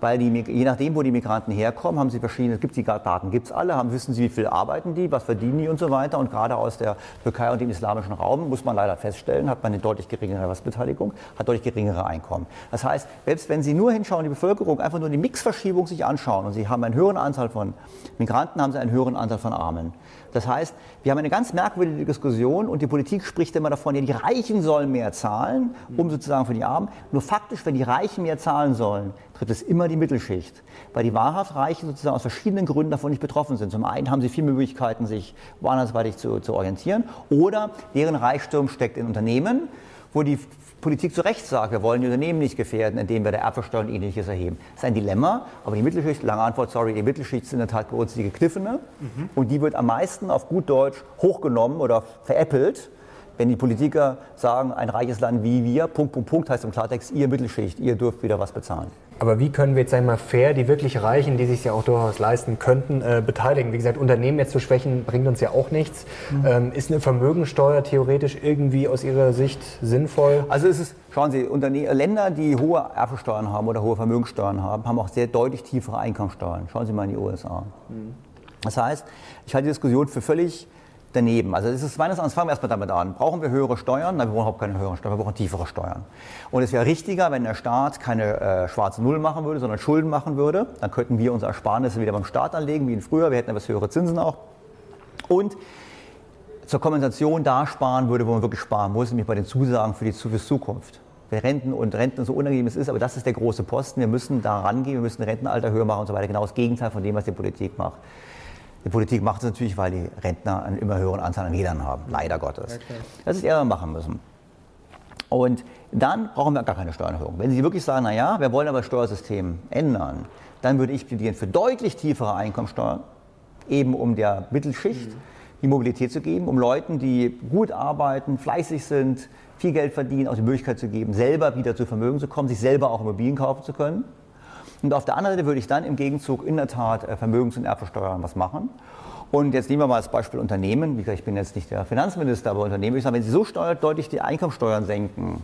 Weil die, je nachdem, wo die Migranten herkommen, haben sie verschiedene, gibt die Daten, gibt es alle, haben, wissen sie, wie viel arbeiten die, was verdienen die und so weiter. Und gerade aus der Türkei und dem islamischen Raum, muss man leider feststellen, hat man eine deutlich geringere Erwerbsbeteiligung, hat deutlich geringere Einkommen. Das heißt, selbst wenn Sie nur hinschauen, die Bevölkerung einfach nur die Mixverschiebung sich anschauen und Sie haben einen höheren Anteil von Migranten, haben Sie einen höheren Anteil von Armen. Das heißt, wir haben eine ganz merkwürdige Diskussion und die Politik spricht immer davon, ja, die Reichen sollen mehr zahlen, um sozusagen für die Armen. Nur faktisch, wenn die Reichen mehr zahlen sollen, trifft es immer die Mittelschicht. Weil die wahrhaft Reichen sozusagen aus verschiedenen Gründen davon nicht betroffen sind. Zum einen haben sie viele Möglichkeiten, sich woandersweitig zu, zu orientieren oder deren Reichtum steckt in Unternehmen, wo die Politik zu Recht sagt, wir wollen die Unternehmen nicht gefährden, indem wir der Erbversteuer und ähnliches erheben. Das ist ein Dilemma, aber die Mittelschicht, lange Antwort, sorry, die Mittelschicht ist in der Tat bei uns die gekniffene mhm. und die wird am meisten auf gut Deutsch hochgenommen oder veräppelt, wenn die Politiker sagen, ein reiches Land wie wir, Punkt, Punkt, Punkt, heißt im Klartext, ihr Mittelschicht, ihr dürft wieder was bezahlen. Aber wie können wir jetzt einmal fair die wirklich Reichen, die sich ja auch durchaus leisten könnten, äh, beteiligen? Wie gesagt, Unternehmen jetzt zu schwächen, bringt uns ja auch nichts. Mhm. Ähm, ist eine Vermögensteuer theoretisch irgendwie aus Ihrer Sicht sinnvoll? Also es ist, schauen Sie, Unterne Länder, die hohe Erbsteuern haben oder hohe Vermögensteuern haben, haben auch sehr deutlich tiefere Einkommensteuern. Schauen Sie mal in die USA. Mhm. Das heißt, ich halte die Diskussion für völlig daneben. Also es ist meines Erachtens, fangen wir erstmal damit an. Brauchen wir höhere Steuern? Nein, wir brauchen überhaupt keine höheren Steuern, wir brauchen tiefere Steuern. Und es wäre richtiger, wenn der Staat keine äh, schwarze Null machen würde, sondern Schulden machen würde. Dann könnten wir unsere Ersparnisse wieder beim Staat anlegen, wie in früher. Wir hätten etwas höhere Zinsen auch. Und zur Kompensation da sparen würde, wo man wirklich sparen muss, nämlich bei den Zusagen für die Zukunft. Für Renten und Renten so unangenehm es ist, aber das ist der große Posten. Wir müssen da rangehen, wir müssen Rentenalter höher machen und so weiter. Genau das Gegenteil von dem, was die Politik macht. Die Politik macht es natürlich, weil die Rentner einen immer höheren Anteil an Rädern haben, leider Gottes. Okay. Das ist eher machen müssen. Und dann brauchen wir gar keine Steuererhöhung. Wenn Sie wirklich sagen, naja, wir wollen aber das Steuersystem ändern, dann würde ich plädieren für deutlich tiefere Einkommensteuern, eben um der Mittelschicht mhm. die Mobilität zu geben, um Leuten, die gut arbeiten, fleißig sind, viel Geld verdienen, auch die Möglichkeit zu geben, selber wieder zu Vermögen zu kommen, sich selber auch Immobilien kaufen zu können. Und auf der anderen Seite würde ich dann im Gegenzug in der Tat äh, Vermögens- und Erbversteuern was machen. Und jetzt nehmen wir mal als Beispiel Unternehmen. Wie gesagt, ich bin jetzt nicht der Finanzminister, aber Unternehmen, ich sage, wenn Sie so deutlich die Einkommensteuern senken,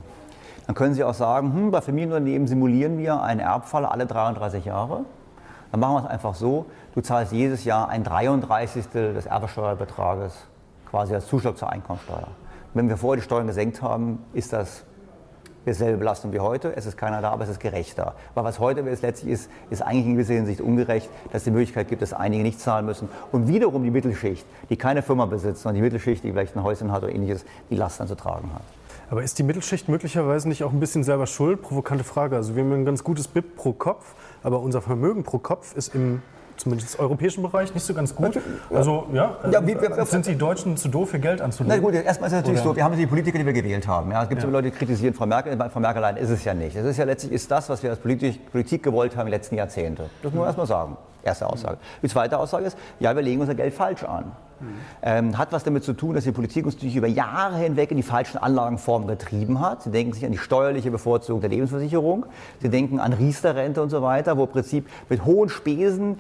dann können Sie auch sagen, hm, bei Familienunternehmen simulieren wir einen Erbfall alle 33 Jahre. Dann machen wir es einfach so, du zahlst jedes Jahr ein 33. des Erbsteuerbetrages quasi als Zuschlag zur Einkommensteuer. Wenn wir vorher die Steuern gesenkt haben, ist das dieselbe Belastung wie heute. Es ist keiner da, aber es ist gerechter. Weil was heute ist, letztlich ist, ist eigentlich in gewisser Hinsicht ungerecht, dass es die Möglichkeit gibt, dass einige nicht zahlen müssen. Und wiederum die Mittelschicht, die keine Firma besitzt, sondern die Mittelschicht, die vielleicht ein Häuschen hat oder ähnliches, die Last dann zu tragen hat. Aber ist die Mittelschicht möglicherweise nicht auch ein bisschen selber schuld? Provokante Frage. Also wir haben ein ganz gutes BIP pro Kopf, aber unser Vermögen pro Kopf ist im zumindest im europäischen Bereich nicht so ganz gut. Also ja, ja wie, wir, sind die Deutschen zu doof, für Geld anzulegen? Na gut, erstmal ist es natürlich Oder? so, wir haben die Politiker, die wir gewählt haben. Ja, es gibt ja. so Leute, die kritisieren Frau Merkel, Frau Merkel allein ist es ja nicht. Es ist ja letztlich ist das, was wir als Politik, Politik gewollt haben in den letzten Jahrzehnten. Das muss man erstmal sagen. Erste Aussage. Die zweite Aussage ist, ja, wir legen unser Geld falsch an. Ähm, hat was damit zu tun, dass die Politik uns natürlich über Jahre hinweg in die falschen Anlagenformen getrieben hat. Sie denken sich an die steuerliche Bevorzugung der Lebensversicherung. Sie denken an Riester-Rente und so weiter, wo im Prinzip mit hohen Spesen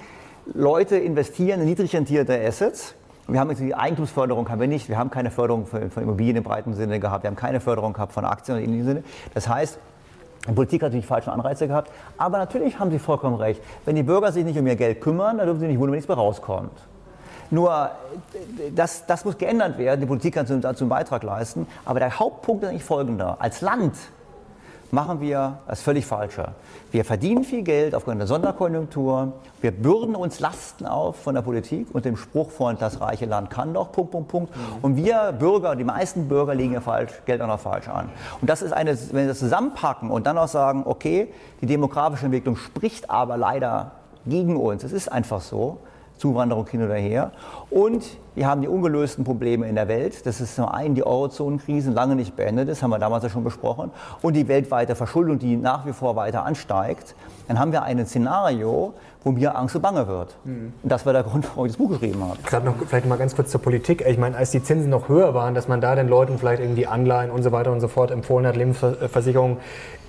Leute investieren in niedrig rentierte Assets. Wir haben jetzt die Eigentumsförderung haben wir nicht. Wir haben keine Förderung von, Immobilien im breiten Sinne gehabt. Wir haben keine Förderung gehabt von Aktien in dem Sinne. Das heißt, die Politik hat natürlich falsche Anreize gehabt. Aber natürlich haben Sie vollkommen recht. Wenn die Bürger sich nicht um ihr Geld kümmern, dann dürfen sie nicht wundern, wenn nichts mehr rauskommt. Nur das, das muss geändert werden. Die Politik kann dazu einen Beitrag leisten. Aber der Hauptpunkt ist eigentlich folgender. Als Land machen wir das völlig Falsche. Wir verdienen viel Geld aufgrund der Sonderkonjunktur. Wir bürden uns Lasten auf von der Politik und dem Spruch von das reiche Land kann doch, Punkt, Punkt, Punkt. Mhm. Und wir Bürger, die meisten Bürger legen ihr falsch, Geld auch noch falsch an. Und das ist eine, wenn wir das zusammenpacken und dann auch sagen, okay, die demografische Entwicklung spricht aber leider gegen uns. Es ist einfach so. Zuwanderung hin oder her. Und wir haben die ungelösten Probleme in der Welt. Das ist zum einen die Eurozonenkrise, lange nicht beendet ist, haben wir damals ja schon besprochen. Und die weltweite Verschuldung, die nach wie vor weiter ansteigt. Dann haben wir ein Szenario, wo mir Angst und Bange wird. Mhm. Und das war der Grund, warum ich das Buch geschrieben habe. Gerade noch vielleicht mal ganz kurz zur Politik. Ich meine, als die Zinsen noch höher waren, dass man da den Leuten vielleicht irgendwie Anleihen und so weiter und so fort empfohlen hat, Lebensversicherungen,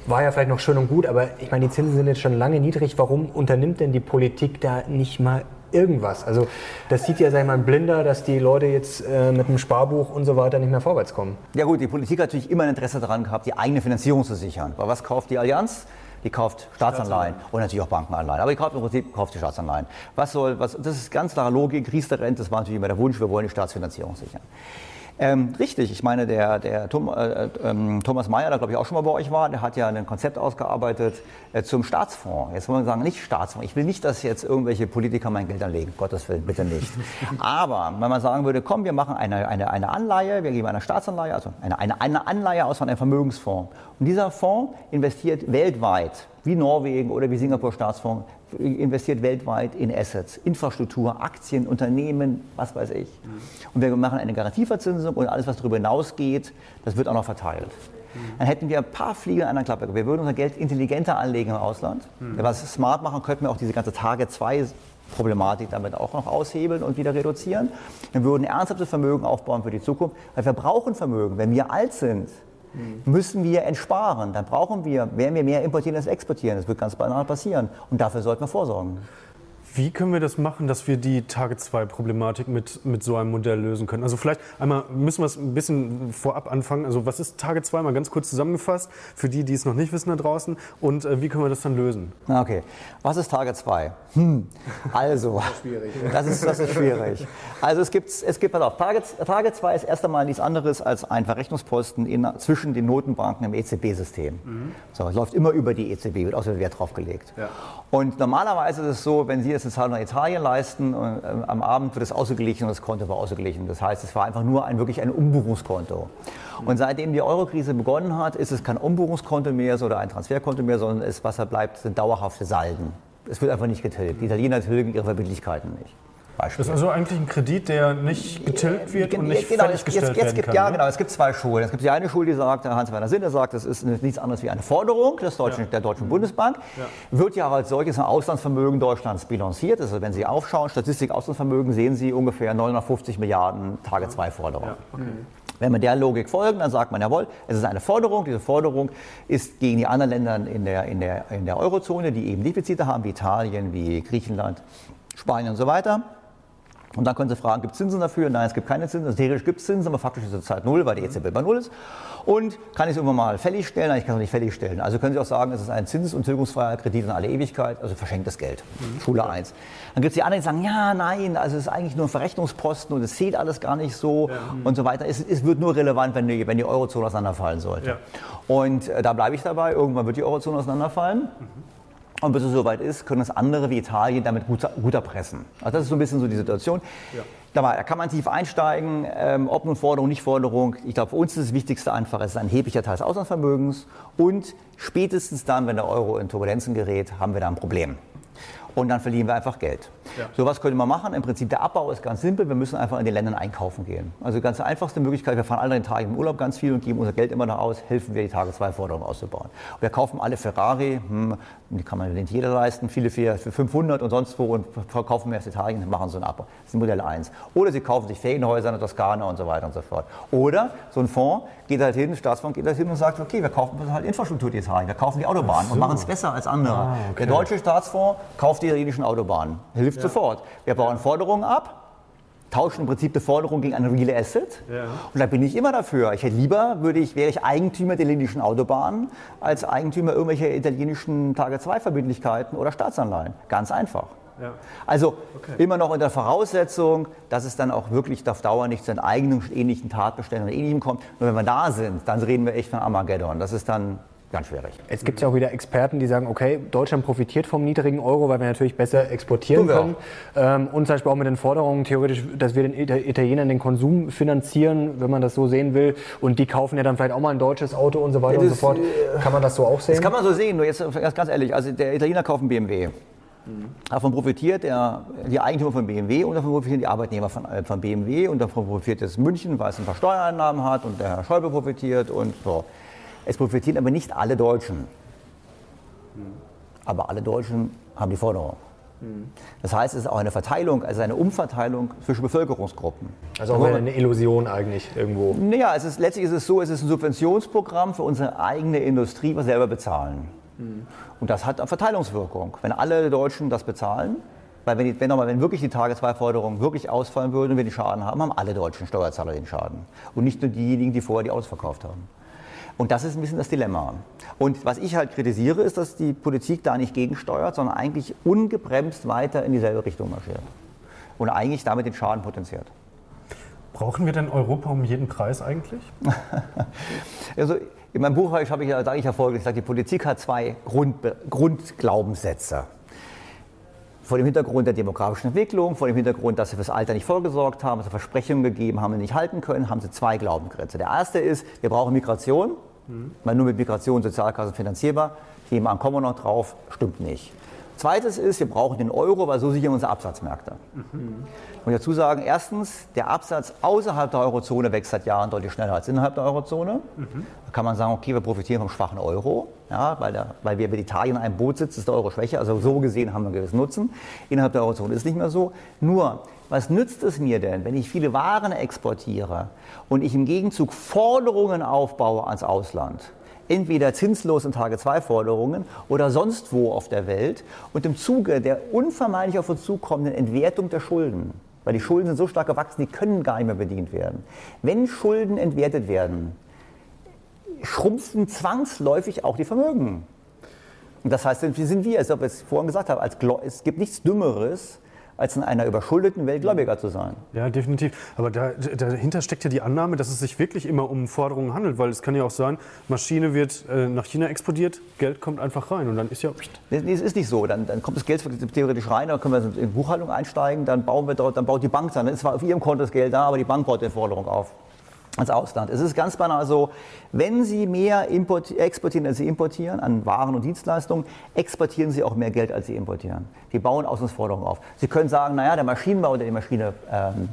war ja vielleicht noch schön und gut, aber ich meine, die Zinsen sind jetzt schon lange niedrig. Warum unternimmt denn die Politik da nicht mal irgendwas. Also das sieht ja, sei mal, ein Blinder, dass die Leute jetzt äh, mit einem Sparbuch und so weiter nicht mehr vorwärts kommen. Ja gut, die Politik hat natürlich immer ein Interesse daran gehabt, die eigene Finanzierung zu sichern. Weil was kauft die Allianz? Die kauft Staatsanleihen und natürlich auch Bankenanleihen. Aber die kauft im Prinzip kauft die Staatsanleihen. Was soll, was, das ist ganz klare Logik. Riester-Rente, das war natürlich immer der Wunsch, wir wollen die Staatsfinanzierung sichern. Ähm, richtig, ich meine, der, der Tom, äh, äh, Thomas Mayer, der glaube ich auch schon mal bei euch war, der hat ja ein Konzept ausgearbeitet äh, zum Staatsfonds. Jetzt wollen wir sagen, nicht Staatsfonds. Ich will nicht, dass jetzt irgendwelche Politiker mein Geld anlegen, Gottes Willen, bitte nicht. Aber wenn man sagen würde, komm, wir machen eine, eine, eine Anleihe, wir geben eine Staatsanleihe, also eine, eine, eine Anleihe aus von einem Vermögensfonds. Und dieser Fonds investiert weltweit, wie Norwegen oder wie Singapur Staatsfonds, investiert weltweit in Assets, Infrastruktur, Aktien, Unternehmen, was weiß ich. Und wir machen eine Garantieverzinsung und alles, was darüber hinausgeht, das wird auch noch verteilt. Dann hätten wir ein paar Fliegen an einer Klappe. Wir würden unser Geld intelligenter anlegen im Ausland. Wenn wir was smart machen, könnten wir auch diese ganze Tage 2 Problematik damit auch noch aushebeln und wieder reduzieren. Wir würden ernsthaftes Vermögen aufbauen für die Zukunft, weil wir brauchen Vermögen. Wenn wir alt sind, müssen wir entsparen. Dann brauchen wir, werden wir mehr importieren als exportieren. Das wird ganz banal passieren. Und dafür sollten wir vorsorgen. Wie können wir das machen, dass wir die Tage-2-Problematik mit, mit so einem Modell lösen können? Also vielleicht einmal müssen wir es ein bisschen vorab anfangen. Also was ist Tage 2 mal ganz kurz zusammengefasst für die, die es noch nicht wissen da draußen und äh, wie können wir das dann lösen? Okay, was ist Tage 2? Hm. Also, das ist, schwierig, das, ist, das ist schwierig. Also es gibt, es gibt, pass auf, Tage 2 ist erst einmal nichts anderes als ein Verrechnungsposten in, zwischen den Notenbanken im EZB-System. Mhm. So, es läuft immer über die EZB, wird außer Wert drauf gelegt. Ja. Und normalerweise ist es so, wenn Sie jetzt eine Zahlung nach Italien leisten, und, äh, am Abend wird es ausgeglichen und das Konto war ausgeglichen. Das heißt, es war einfach nur ein, wirklich ein Umbuchungskonto. Und seitdem die Eurokrise begonnen hat, ist es kein Umbuchungskonto mehr oder ein Transferkonto mehr, sondern es, was da bleibt, sind dauerhafte Salden. Es wird einfach nicht getilgt. Die Italiener tilgen ihre Verbindlichkeiten nicht. Beispiel. Das ist also eigentlich ein Kredit, der nicht getilgt wird und nicht genau, fällig gestellt jetzt, jetzt werden gibt, kann. Ja, ne? genau. Es gibt zwei Schulen. Es gibt die eine Schule, die sagt, Hans-Werner Sinn, der sagt, das ist nichts anderes wie eine Forderung des deutschen, Ja. der Deutschen Bundesbank. Wird ja als solches im Auslandsvermögen Deutschlands bilanziert. Also wenn Sie aufschauen, Statistik Auslandsvermögen, sehen Sie ungefähr 950 Milliarden Tage 2 Forderungen. Wenn wir der Logik folgen, dann sagt man, jawohl, es ist eine Forderung. Diese Forderung ist gegen die anderen Länder in der, in der, in der Eurozone, die eben Defizite haben, wie Italien, wie Griechenland, Spanien und so weiter. Und dann können Sie fragen, gibt es Zinsen dafür? Nein, es gibt keine Zinsen. Also theoretisch gibt es Zinsen, aber faktisch ist es Zeit null, weil die EZB bei null ist. Und kann ich es irgendwann mal fällig stellen? Nein, ich kann es nicht fällig stellen. Also können Sie auch sagen, es ist ein zins- und tilgungsfreier Kredit in alle Ewigkeit, also verschenktes Geld. Schule 1. Dann gibt es die anderen, die sagen, ja, nein, also es ist eigentlich nur ein Verrechnungsposten und es zählt alles gar nicht so und so weiter. Es, es wird nur relevant, wenn die, wenn die Eurozone auseinanderfallen sollte. Ja. Und äh, da bleibe ich dabei. Irgendwann wird die Eurozone auseinanderfallen. Und bis es soweit ist, können das andere wie Italien damit gut, gut erpressen. Also das ist so ein bisschen so die Situation. Dabei da kann man tief einsteigen, ähm, ob nun Forderung, nicht Forderung. Ich glaube, für uns ist das Wichtigste einfach, es ist ein erheblicher Teil des Auslandsvermögens. Und spätestens dann, wenn der Euro in Turbulenzen gerät, haben wir da ein Problem. Und dann verlieren wir einfach Geld. Ja. So was könnte man machen. Im Prinzip der Abbau ist ganz simpel. Wir müssen einfach in den Ländern einkaufen gehen. Also ganz einfachste Möglichkeit. Wir fahren alle in Tagen im Urlaub ganz viel und geben unser Geld immer noch aus. Helfen wir, die Tage zwei Forderungen auszubauen. Wir kaufen alle Ferrari. Hm, die kann man nicht jeder leisten. Viele für, für 500 und sonst wo und verkaufen mehr aus Italien und machen so einen Abbau. Das ist Modell 1. Oder Sie kaufen sich Ferienhäuser in der Toskana und so weiter und so fort. Oder so ein Fonds geht halt hin, ein Staatsfonds geht halt hin und sagt, okay, wir kaufen halt Infrastruktur in Italien. Wir kaufen die Autobahnen und machen es besser als andere. Ah, okay. Der deutsche Staatsfonds kauft die italienischen Autobahnen. Hilft sofort. Wir bauen Forderungen ab, tauschen im Prinzip eine Forderung gegen eine Real Asset. Ja. Und da bin ich immer dafür. Ich hätte lieber, würde ich, wäre ich Eigentümer der italienischen Autobahnen als Eigentümer irgendwelcher italienischen Tage-2-Verbindlichkeiten oder Staatsanleihen. Ganz einfach. Ja. Also immer noch unter Voraussetzung, dass es dann auch wirklich auf Dauer nicht zu einem eigenen ähnlichen Tatbeständen oder ähnlichem kommt. Nur wenn wir da sind, dann reden wir echt von Armageddon. Das ist dann ganz schwierig. Jetzt gibt es ja auch wieder Experten, die sagen, okay, Deutschland profitiert vom niedrigen Euro, weil wir natürlich besser exportieren wir können. Ähm, und zum Beispiel auch mit den Forderungen theoretisch, dass wir den Ita- Italienern den Konsum finanzieren, wenn man das so sehen will. Und die kaufen ja dann vielleicht auch mal ein deutsches Auto und so weiter und so das, fort. Kann man das so auch sehen? Das kann man so sehen, nur jetzt ganz ehrlich, also der Italiener kauft einen BMW. Davon profitiert der, die Eigentümer von BMW und davon profitieren die Arbeitnehmer von, äh, von BMW und davon profitiert jetzt München, weil es ein paar Steuereinnahmen hat und der Herr Schäuble profitiert und so. Es profitieren aber nicht alle Deutschen. Aber alle Deutschen haben die Forderung. Das heißt, es ist auch eine Verteilung, also eine Umverteilung zwischen Bevölkerungsgruppen. also auch eine Illusion eigentlich irgendwo. Naja, es ist, letztlich ist es so, es ist ein Subventionsprogramm für unsere eigene Industrie, was wir selber bezahlen. Und das hat eine Verteilungswirkung. Wenn alle Deutschen das bezahlen, weil wenn, wenn, nochmal, wenn wirklich die Tage-2-Forderungen wirklich ausfallen würden und wir den Schaden haben, haben alle deutschen Steuerzahler den Schaden. Und nicht nur diejenigen, die vorher die Autos verkauft haben. Und das ist ein bisschen das Dilemma. Und was ich halt kritisiere, ist, dass die Politik da nicht gegensteuert, sondern eigentlich ungebremst weiter in dieselbe Richtung marschiert. Und eigentlich damit den Schaden potenziert. Brauchen wir denn Europa um jeden Preis eigentlich? Also in meinem Buch habe ich ja, sage ich ja folgendes, ich sage, die Politik hat zwei Grund, Grundglaubenssätze. Vor dem Hintergrund der demografischen Entwicklung, vor dem Hintergrund, dass sie fürs Alter nicht vorgesorgt haben, dass sie Versprechungen gegeben haben, die nicht halten können, haben sie zwei Glaubensgrenze. Der erste ist, wir brauchen Migration, weil nur mit Migration Sozialkassen finanzierbar. Thema kommen wir noch drauf, stimmt nicht. Zweites ist, wir brauchen den Euro, weil so sichern unsere Absatzmärkte. Und dazu sagen, erstens, der Absatz außerhalb der Eurozone wächst seit Jahren deutlich schneller als innerhalb der Eurozone. Da kann man sagen, okay, wir profitieren vom schwachen Euro, ja, weil, der, weil wir mit Italien in einem Boot sitzen, ist der Euro schwächer. Also so gesehen haben wir einen gewissen Nutzen. Innerhalb der Eurozone ist nicht mehr so. Nur, was nützt es mir denn, wenn ich viele Waren exportiere und ich im Gegenzug Forderungen aufbaue ans Ausland? entweder zinslos in Tage-2-Forderungen oder sonst wo auf der Welt und im Zuge der unvermeidlich auf uns zukommenden Entwertung der Schulden, weil die Schulden sind so stark gewachsen, die können gar nicht mehr bedient werden. Wenn Schulden entwertet werden, schrumpfen zwangsläufig auch die Vermögen. Und das heißt, wie sind wir, als ob ich es vorhin gesagt habe, als es gibt nichts Dümmeres, als in einer überschuldeten Welt Gläubiger zu sein. Ja, definitiv. Aber da, dahinter steckt ja die Annahme, dass es sich wirklich immer um Forderungen handelt, weil es kann ja auch sein, Maschine wird äh, nach China exportiert, Geld kommt einfach rein und dann ist ja. Nee, es ist nicht so. Dann, dann kommt das Geld theoretisch rein, dann können wir in Buchhaltung einsteigen, dann bauen wir dort, dann baut die Bank dann. Dann ist zwar auf ihrem Konto das Geld da, aber die Bank baut die Forderung auf. Ans Ausland. Es ist ganz banal so, wenn Sie mehr exportieren, als Sie importieren an Waren und Dienstleistungen, exportieren Sie auch mehr Geld, als Sie importieren. Die bauen Auslandsforderungen auf. Sie können sagen, naja, der Maschinenbauer, der die Maschine ähm,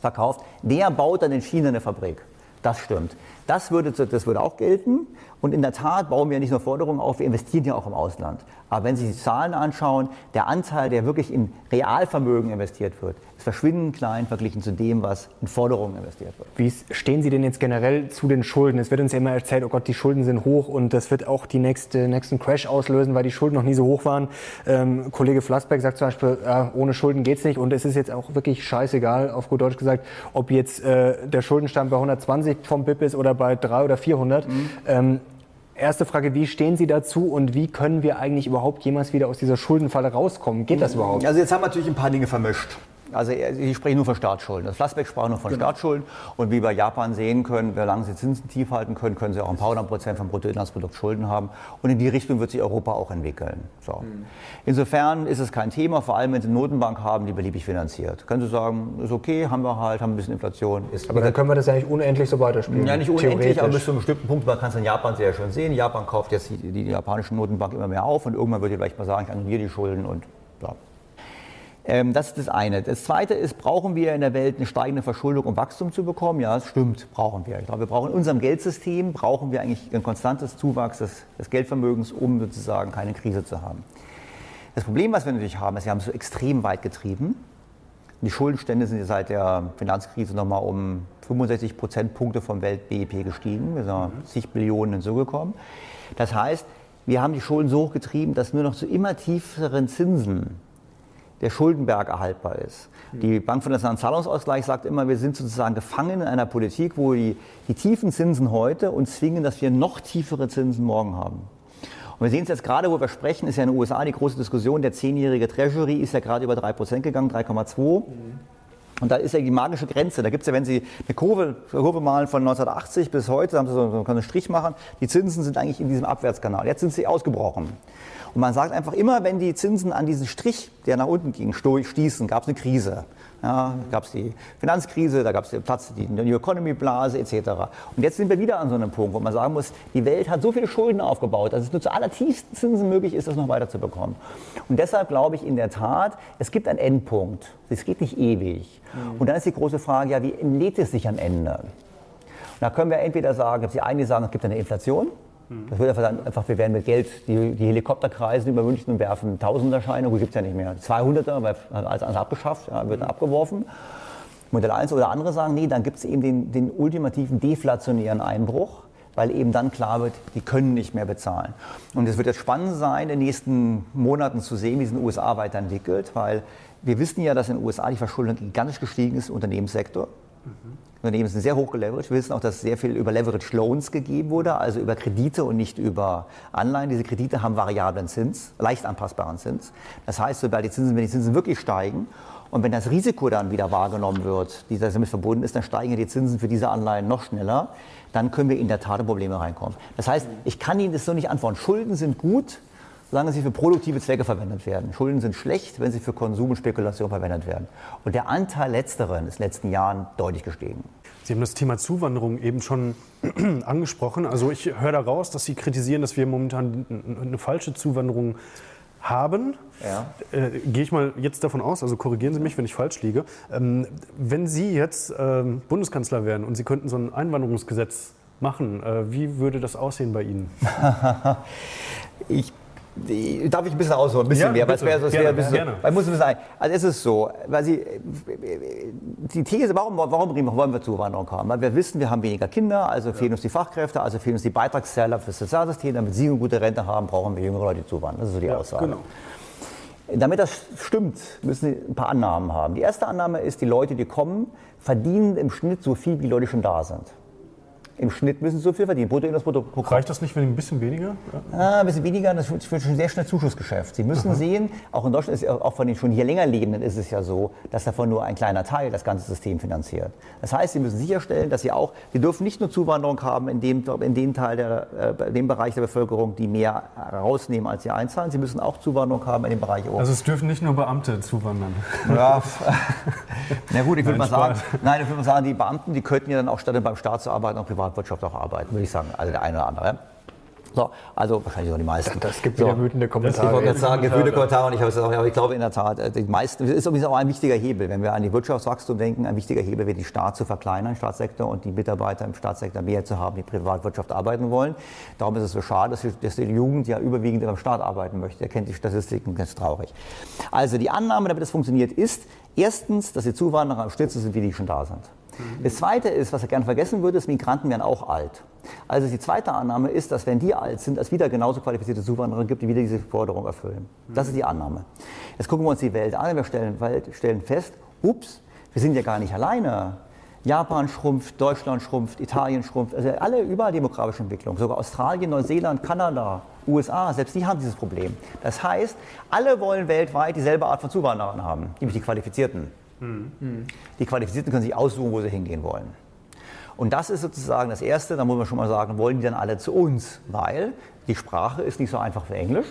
verkauft, der baut dann in China eine Fabrik. Das stimmt. Das würde, das würde auch gelten. Und in der Tat bauen wir nicht nur Forderungen auf, wir investieren ja auch im Ausland. Aber wenn Sie die Zahlen anschauen, der Anteil, der wirklich in Realvermögen investiert wird, ist verschwindend klein verglichen zu dem, was in Forderungen investiert wird. Wie stehen Sie denn jetzt generell zu den Schulden? Es wird uns ja immer erzählt, oh Gott, die Schulden sind hoch und das wird auch die nächste, nächsten Crash auslösen, weil die Schulden noch nie so hoch waren. Ähm, Kollege Flassbeck sagt zum Beispiel, äh, ohne Schulden geht es nicht und es ist jetzt auch wirklich scheißegal, auf gut Deutsch gesagt, ob jetzt äh, der Schuldenstand bei 120 vom BIP ist oder bei 300 oder 400. Mhm. Ähm, Erste Frage, wie stehen Sie dazu und wie können wir eigentlich überhaupt jemals wieder aus dieser Schuldenfalle rauskommen? Geht das überhaupt? Also jetzt haben wir natürlich ein paar Dinge vermischt. Also ich spreche nur von Staatsschulden. Das Flassbeck sprach nur von genau. Staatsschulden. Und wie wir bei Japan sehen können, solange sie Zinsen tief halten können, können sie auch ein paar hundert Prozent vom Bruttoinlandsprodukt Schulden haben. Und in die Richtung wird sich Europa auch entwickeln. So. Mhm. Insofern ist es kein Thema, vor allem wenn Sie eine Notenbank haben, die beliebig finanziert. Können Sie sagen, ist okay, haben wir halt, haben ein bisschen Inflation. Aber dann können wir das ja nicht unendlich so weiterspielen. Ja, nicht unendlich, aber bis zu einem bestimmten Punkt, man kann es in Japan sehr schön sehen. Japan kauft jetzt die, die, die japanische Notenbank immer mehr auf und irgendwann wird die vielleicht mal sagen, ich annulliere die Schulden und ja, ähm, das ist das eine. Das zweite ist, brauchen wir in der Welt eine steigende Verschuldung, um Wachstum zu bekommen? Ja, das stimmt, brauchen wir. Ich glaube, wir brauchen in unserem Geldsystem, brauchen wir eigentlich ein konstantes Zuwachs des, des Geldvermögens, um sozusagen keine Krise zu haben. Das Problem, was wir natürlich haben, ist, wir haben es so extrem weit getrieben. Die Schuldenstände sind seit der Finanzkrise nochmal um 65 Prozentpunkte vom Welt-BIP gestiegen. Wir sind auf zig Billionen hinzugekommen. Das heißt, wir haben die Schulden so hoch getrieben, dass nur noch zu immer tieferen Zinsen der Schuldenberg erhaltbar ist. Die Bank für den Nationalen Zahlungsausgleich sagt immer, wir sind sozusagen gefangen in einer Politik, wo die, die tiefen Zinsen heute uns zwingen, dass wir noch tiefere Zinsen morgen haben. Und wir sehen es jetzt gerade, wo wir sprechen, ist ja in den USA die große Diskussion, der zehnjährige Treasury ist ja gerade über 3% gegangen, 3,2. Mhm. Und da ist ja die magische Grenze. Da gibt es ja, wenn Sie eine Kurve, Kurve malen von 1980 bis heute, haben Sie so einen Strich machen, die Zinsen sind eigentlich in diesem Abwärtskanal. Jetzt sind sie ausgebrochen. Und man sagt einfach immer, wenn die Zinsen an diesen Strich, der nach unten ging, stießen, gab es eine Krise. Ja, gab es die Finanzkrise, da gab es den Platz, die New Economy Blase etc. Und jetzt sind wir wieder an so einem Punkt, wo man sagen muss, die Welt hat so viele Schulden aufgebaut, dass es nur zu allertiefsten Zinsen möglich ist, das noch weiter zu bekommen. Und deshalb glaube ich in der Tat, es gibt einen Endpunkt. Es geht nicht ewig. Mhm. Und dann ist die große Frage, ja, wie entlädt es sich am Ende? Und da können wir entweder sagen, die einen sagen, es gibt eine Inflation, das wird einfach, einfach, wir werden mit Geld, die, die Helikopter kreisen über München und werfen Tausenderscheine, gut, gibt es ja nicht mehr. 200er, weil alles andere abgeschafft, ja, wird dann abgeworfen. Modell 1 oder andere sagen, nee, dann gibt es eben den, den ultimativen deflationären Einbruch weil eben dann klar wird, die können nicht mehr bezahlen. Und es wird jetzt spannend sein, in den nächsten Monaten zu sehen, wie es in den USA weiterentwickelt, weil wir wissen ja, dass in den USA die Verschuldung gigantisch gestiegen ist im Unternehmenssektor. Mhm. Unternehmen sind sehr hoch geleveraged. Wir wissen auch, dass sehr viel über Leverage Loans gegeben wurde, also über Kredite und nicht über Anleihen. Diese Kredite haben variablen Zins, leicht anpassbaren Zins. Das heißt, sobald die Zinsen, wenn die Zinsen wirklich steigen und wenn das Risiko dann wieder wahrgenommen wird, die damit verbunden ist, dann steigen die Zinsen für diese Anleihen noch schneller. Dann können wir in der Tat in Probleme reinkommen. Das heißt, ich kann Ihnen das so nicht antworten. Schulden sind gut, solange sie für produktive Zwecke verwendet werden. Schulden sind schlecht, wenn sie für Konsum und Spekulation verwendet werden. Und der Anteil letzteren ist in den letzten Jahren deutlich gestiegen. Sie haben das Thema Zuwanderung eben schon angesprochen. Also ich höre daraus, dass Sie kritisieren, dass wir momentan eine falsche Zuwanderung haben. Ja. Äh, Gehe ich mal jetzt davon aus, also korrigieren Sie mich, wenn ich falsch liege. Ähm, wenn Sie jetzt ähm, Bundeskanzler wären und Sie könnten so ein Einwanderungsgesetz machen, äh, wie würde das aussehen bei Ihnen? ich Darf ich ein bisschen ausholen, ein bisschen ja, mehr, weil es wäre so, wär ein bisschen, gerne. Weil muss ein bisschen Also es ist so, weil Sie, die These, warum, warum wollen wir Zuwanderung haben? Weil wir wissen, wir haben weniger Kinder, also ja. fehlen uns die Fachkräfte, also fehlen uns die Beitragszahler für das Sozialsystem. Damit Sie eine gute Rente haben, brauchen wir jüngere Leute, die zuwandern. Das ist so die ja, Aussage. Genau. Damit das stimmt, müssen Sie ein paar Annahmen haben. Die erste Annahme ist, die Leute, die kommen, verdienen im Schnitt so viel, wie die Leute schon da sind. Im Schnitt müssen sie so viel verdienen. Bruttoinlandsprodukt pro Reicht das nicht, wenn ein bisschen weniger? Ja. Ah, ein bisschen weniger, das wird schon sehr schnell Zuschussgeschäft. Sie müssen Aha. sehen, auch in Deutschland ist auch von den schon hier länger Lebenden ist es ja so, dass davon nur ein kleiner Teil das ganze System finanziert. Das heißt, Sie müssen sicherstellen, dass Sie auch, Sie dürfen nicht nur Zuwanderung haben in dem, in dem Teil der, äh, in dem Bereich der Bevölkerung, die mehr rausnehmen, als sie einzahlen. Sie müssen auch Zuwanderung haben in dem Bereich oben. Also es dürfen nicht nur Beamte zuwandern. Ja, Na gut, ich würde mal sagen, nein, ich würde mal sagen, die Beamten, die könnten ja dann auch statt beim Staat zu arbeiten, auch Privatwirtschaft auch arbeiten, würde ich sagen. Also der eine oder andere. So, also wahrscheinlich auch die meisten. Das gibt so. wieder wütende Kommentare. Ich wollte gerade sagen, wütende Kommentare und ich habe es auch, aber ich glaube in der Tat, äh, die meisten, das ist übrigens auch ein wichtiger Hebel, wenn wir an die Wirtschaftswachstum denken, ein wichtiger Hebel wäre, die Staat zu verkleinern, Staatssektor und die Mitarbeiter im Staatssektor mehr zu haben, die Privatwirtschaft arbeiten wollen. Darum ist es so schade, dass die, Jugend ja überwiegend beim Staat arbeiten möchte. Er kennt die Statistiken, ganz traurig. Also die Annahme, damit das funktioniert, ist erstens, dass die Zuwanderer am Stütze sind, wie die schon da sind. Das Zweite ist, was er gerne vergessen würde, ist, Migranten werden auch alt. Also die zweite Annahme ist, dass wenn die alt sind, es wieder genauso qualifizierte Zuwanderer gibt, die wieder diese Forderung erfüllen. Das ist die Annahme. Jetzt gucken wir uns die Welt an, wir stellen, stellen fest, ups, wir sind ja gar nicht alleine. Japan schrumpft, Deutschland schrumpft, Italien schrumpft, also alle überall demografische Entwicklung. Sogar Australien, Neuseeland, Kanada, USA, selbst die haben dieses Problem. Das heißt, alle wollen weltweit dieselbe Art von Zuwanderern haben, nämlich die Qualifizierten. Mhm. Die Qualifizierten können sich aussuchen, wo sie hingehen wollen. Und das ist sozusagen das Erste, da muss man schon mal sagen, wollen die dann alle zu uns? Weil die Sprache ist nicht so einfach für Englisch.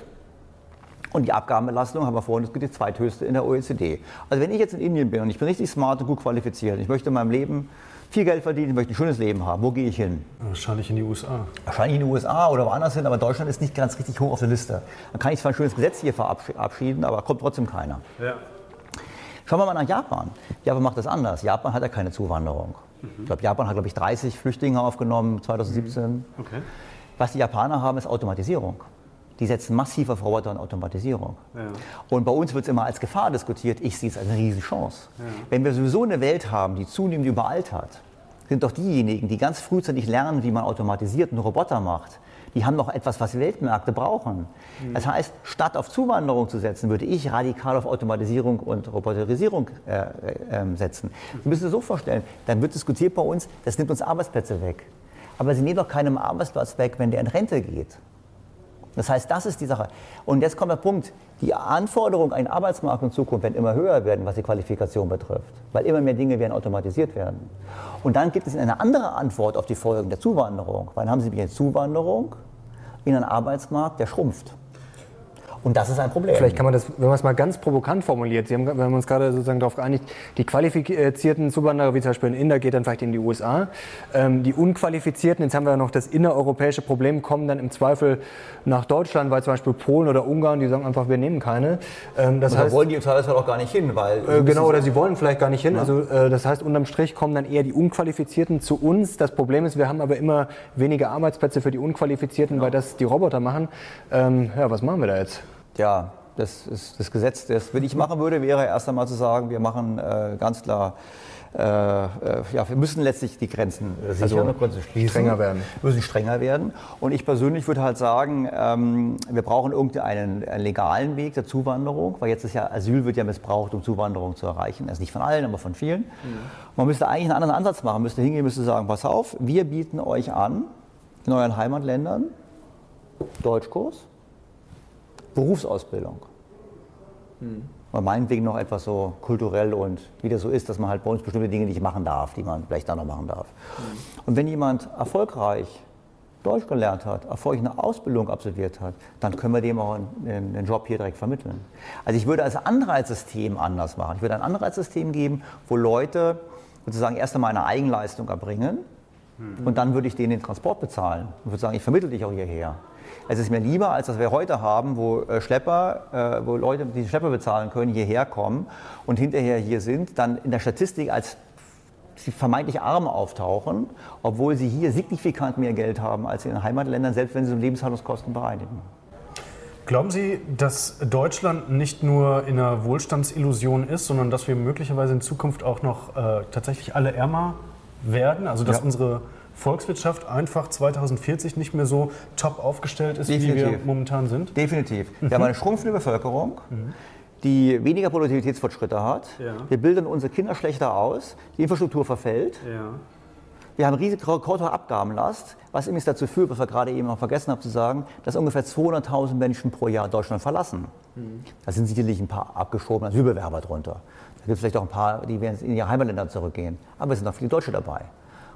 Und die Abgabenbelastung, haben wir vorhin diskutiert, die zweithöchste in der OECD. Also wenn ich jetzt in Indien bin und ich bin richtig smart und gut qualifiziert, ich möchte in meinem Leben viel Geld verdienen, ich möchte ein schönes Leben haben, wo gehe ich hin? Wahrscheinlich in die USA. Wahrscheinlich in die USA oder woanders hin, aber Deutschland ist nicht ganz richtig hoch auf der Liste. Dann kann ich zwar ein schönes Gesetz hier verabschieden, aber kommt trotzdem keiner. Ja. Schauen wir mal nach Japan. Japan macht das anders. Japan hat ja keine Zuwanderung. Mhm. Ich glaube, Japan hat, glaube ich, 30 Flüchtlinge aufgenommen 2017. Mhm. Okay. Was die Japaner haben, ist Automatisierung. Die setzen massiv auf Roboter und Automatisierung. Ja. Und bei uns wird es immer als Gefahr diskutiert. Ich sehe es als eine riesige Chance. Ja. Wenn wir sowieso eine Welt haben, die zunehmend überaltert, sind doch diejenigen, die ganz frühzeitig lernen, wie man automatisiert einen Roboter macht, die haben noch etwas, was Weltmärkte brauchen. Mhm. Das heißt, statt auf Zuwanderung zu setzen, würde ich radikal auf Automatisierung und Roboterisierung äh, äh, ähm, setzen. Sie müssen sich so vorstellen, dann wird diskutiert bei uns, das nimmt uns Arbeitsplätze weg. Aber Sie nehmen doch keinem Arbeitsplatz weg, wenn der in Rente geht. Das heißt, das ist die Sache. Und jetzt kommt der Punkt, die Anforderungen an den Arbeitsmarkt in Zukunft werden immer höher werden, was die Qualifikation betrifft, weil immer mehr Dinge werden automatisiert werden. Und dann gibt es eine andere Antwort auf die Folgen der Zuwanderung. Weil haben Sie eine Zuwanderung in einen Arbeitsmarkt, der schrumpft. Und das ist ein Problem. Vielleicht kann man das, wenn man es mal ganz provokant formuliert, Sie haben, wir haben uns gerade sozusagen darauf geeinigt, die qualifizierten Zuwanderer, wie zum Beispiel ein Inder, geht dann vielleicht in die USA. Ähm, die unqualifizierten, jetzt haben wir ja noch das innereuropäische Problem, kommen dann im Zweifel nach Deutschland, weil zum Beispiel Polen oder Ungarn, die sagen einfach, wir nehmen keine. Ähm, das Und heißt, da wollen die im Zweifelsfall auch gar nicht hin, weil... Äh, genau, oder sie wollen vielleicht gar nicht hin. Ja. Also äh, das heißt, unterm Strich kommen dann eher die Unqualifizierten zu uns. Das Problem ist, wir haben aber immer weniger Arbeitsplätze für die Unqualifizierten, ja. weil das die Roboter machen. Ähm, ja, was machen wir da jetzt? Ja, das ist das Gesetz, das wenn ich machen würde, wäre erst einmal zu sagen, wir machen äh, ganz klar, äh, äh, ja, wir müssen letztlich die Grenzen also schließen, strenger werden. Müssen strenger werden. Und ich persönlich würde halt sagen, ähm, wir brauchen irgendeinen einen legalen Weg der Zuwanderung, weil jetzt ist ja Asyl wird ja missbraucht, um Zuwanderung zu erreichen. Also nicht von allen, aber von vielen. Mhm. Man müsste eigentlich einen anderen Ansatz machen, müsste hingehen, müsste sagen, pass auf, wir bieten euch an in euren Heimatländern Deutschkurs Berufsausbildung. Hm. Oder meinetwegen noch etwas so kulturell und wie das so ist, dass man halt bei uns bestimmte Dinge nicht machen darf, die man vielleicht da noch machen darf. Hm. Und wenn jemand erfolgreich Deutsch gelernt hat, erfolgreich eine Ausbildung absolviert hat, dann können wir dem auch einen, einen Job hier direkt vermitteln. Also ich würde als Anreizsystem anders machen. Ich würde ein Anreizsystem geben, wo Leute sozusagen erst einmal eine Eigenleistung erbringen mhm. und dann würde ich denen den Transport bezahlen und würde sagen, ich vermittle dich auch hierher. Es ist mir lieber, als das wir heute haben, wo äh, Schlepper, äh, wo Leute, die Schlepper bezahlen können, hierher kommen und hinterher hier sind, dann in der Statistik als sie vermeintlich arm auftauchen, obwohl sie hier signifikant mehr Geld haben als in den Heimatländern, selbst wenn sie um Lebenshaltungskosten bereinigen. Glauben Sie, dass Deutschland nicht nur in einer Wohlstandsillusion ist, sondern dass wir möglicherweise in Zukunft auch noch äh, tatsächlich alle ärmer werden? Also dass ja. unsere Volkswirtschaft einfach 2040 nicht mehr so top aufgestellt ist, Definitiv. wie wir momentan sind? Definitiv. Mhm. Wir haben eine schrumpfende Bevölkerung. Mhm die weniger Produktivitätsfortschritte hat. Ja. Wir bilden unsere Kinder schlechter aus, die Infrastruktur verfällt. Ja. Wir haben riesige Rekordabgabenlast, was übrigens dazu führt, was wir gerade eben noch vergessen haben zu sagen, dass ungefähr 200.000 Menschen pro Jahr Deutschland verlassen. Mhm. Da sind sicherlich ein paar abgeschobene Asylbewerber drunter. Da gibt es vielleicht auch ein paar, die in ihre Heimatländer zurückgehen. Aber es sind auch viele Deutsche dabei.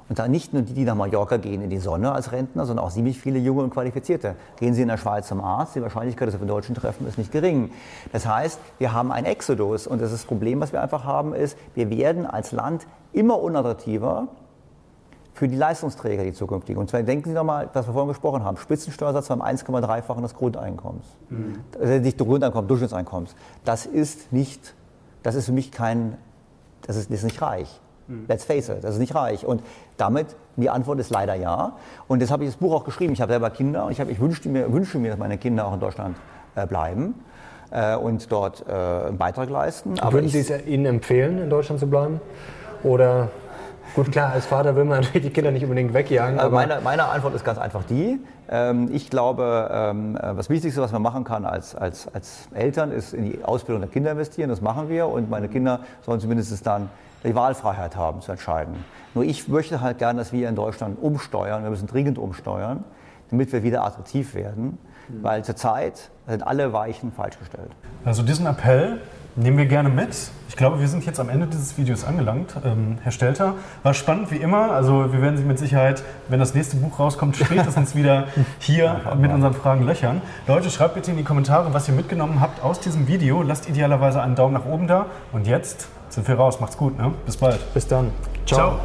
Und da nicht nur die, die nach Mallorca gehen in die Sonne als Rentner, sondern auch ziemlich viele junge und qualifizierte. Gehen Sie in der Schweiz zum Arzt, die Wahrscheinlichkeit, dass Sie den Deutschen treffen, ist nicht gering. Das heißt, wir haben einen Exodus und das, das Problem, was wir einfach haben, ist, wir werden als Land immer unattraktiver für die Leistungsträger, die zukünftigen. Und zwar denken Sie nochmal, was wir vorhin gesprochen haben, Spitzensteuersatz beim 1,3-fachen des Grundeinkommens, mhm. also nicht Grundeinkommen, Durchschnittseinkommens. Das ist nicht, das ist für mich kein, das ist, das ist nicht reich. Mhm. Let's face it, das ist nicht reich. Und damit, die Antwort ist leider ja. Und das habe ich das Buch auch geschrieben. Ich habe selber Kinder und ich, hab, ich wünsche, mir, wünsche mir, dass meine Kinder auch in Deutschland äh, bleiben äh, und dort äh, einen Beitrag leisten. Aber Würden Sie es Ihnen empfehlen, in Deutschland zu bleiben? Oder Gut, klar, als Vater will man natürlich die Kinder nicht unbedingt wegjagen. Also meine, meine, Antwort ist ganz einfach die. Ähm, ich glaube, ähm, äh, das Wichtigste, was man machen kann als, als, als Eltern, ist in die Ausbildung der Kinder investieren. Das machen wir. Und meine Kinder sollen zumindest dann die Wahlfreiheit haben zu entscheiden. Nur ich möchte halt gerne, dass wir in Deutschland umsteuern. Wir müssen dringend umsteuern, damit wir wieder attraktiv werden. Mhm. Weil zurzeit sind alle Weichen falsch gestellt. Also diesen Appell nehmen wir gerne mit. Ich glaube, wir sind jetzt am Ende dieses Videos angelangt. Ähm, Herr Stelter, war spannend wie immer. Also wir werden Sie mit Sicherheit, wenn das nächste Buch rauskommt, spätestens wieder hier mit unseren Fragen löchern. Leute, schreibt bitte in die Kommentare, was ihr mitgenommen habt aus diesem Video. Lasst idealerweise einen Daumen nach oben da. Und jetzt sind wir raus. Macht's gut. Ne? Bis bald. Bis dann. Ciao. Ciao.